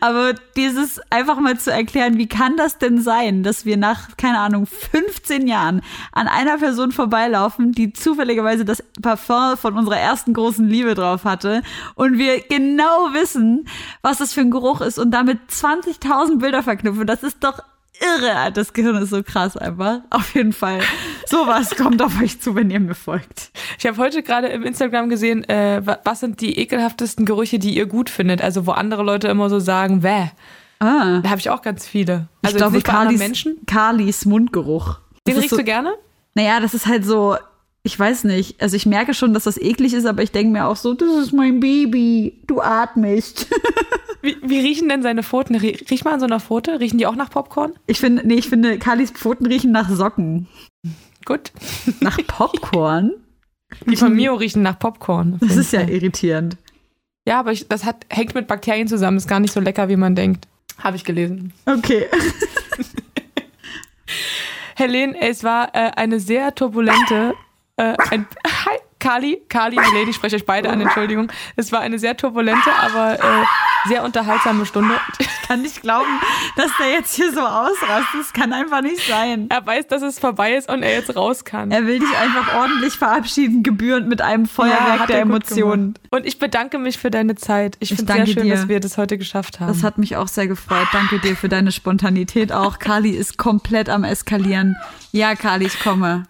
Aber dieses einfach mal zu erklären, wie kann das denn sein, dass wir nach, keine Ahnung, 15 Jahren an einer Person vorbeilaufen, die zufälligerweise das Parfum von unserer ersten großen Liebe drauf hatte und wir genau wissen, was das für ein Geruch ist und damit 20.000 Bilder verknüpfen. Das ist doch irre. Das Gehirn ist so krass einfach. Auf jeden Fall. Sowas kommt auf euch zu, wenn ihr mir folgt. Ich habe heute gerade im Instagram gesehen, äh, was sind die ekelhaftesten Gerüche, die ihr gut findet? Also wo andere Leute immer so sagen, wäh. Ah. Da habe ich auch ganz viele. Also ich glaube, Carlis, Menschen. Carlis Mundgeruch. Den riechst so, du gerne? Naja, das ist halt so, ich weiß nicht. Also ich merke schon, dass das eklig ist, aber ich denke mir auch so, das ist mein Baby. Du atmest. Wie, wie, riechen denn seine Pfoten? Riech mal an so einer Pfote. Riechen die auch nach Popcorn? Ich finde, nee, ich finde, Kalis Pfoten riechen nach Socken. Gut. Nach Popcorn? Die von Mio riechen nach Popcorn. Das ist ja irritierend. Ja, aber ich, das hat, hängt mit Bakterien zusammen. Ist gar nicht so lecker, wie man denkt. Habe ich gelesen. Okay. Helene, es war äh, eine sehr turbulente. Äh, ein, hi, Kali, Kali, Helene, ich spreche euch beide an, Entschuldigung. Es war eine sehr turbulente, aber äh, sehr unterhaltsame Stunde. Ich kann nicht glauben, dass der jetzt hier so ausrastet. Das kann einfach nicht sein. Er weiß, dass es vorbei ist und er jetzt raus kann. Er will dich einfach ordentlich verabschieden, gebührend mit einem Feuerwerk ja, der Emotionen. Und ich bedanke mich für deine Zeit. Ich, ich finde es sehr schön, dir. dass wir das heute geschafft haben. Das hat mich auch sehr gefreut. Danke dir für deine Spontanität auch. Kali ist komplett am Eskalieren. Ja, Kali, ich komme.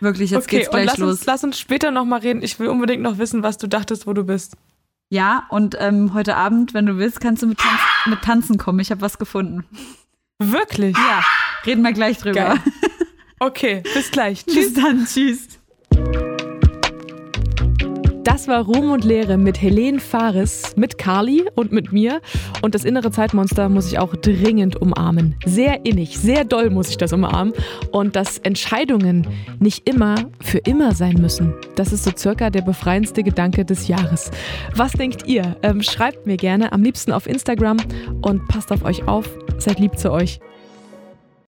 Wirklich, jetzt okay, geht's gleich lass los. Uns, lass uns später nochmal reden. Ich will unbedingt noch wissen, was du dachtest, wo du bist. Ja, und ähm, heute Abend, wenn du willst, kannst du mit, Tanz mit Tanzen kommen. Ich habe was gefunden. Wirklich? Ja, reden wir gleich drüber. Geil. Okay, bis gleich. Tschüss. Bis dann, tschüss. Das war Ruhm und Lehre mit Helene Fares, mit Carly und mit mir. Und das innere Zeitmonster muss ich auch dringend umarmen. Sehr innig, sehr doll muss ich das umarmen. Und dass Entscheidungen nicht immer für immer sein müssen. Das ist so circa der befreiendste Gedanke des Jahres. Was denkt ihr? Ähm, schreibt mir gerne, am liebsten auf Instagram und passt auf euch auf. Seid lieb zu euch.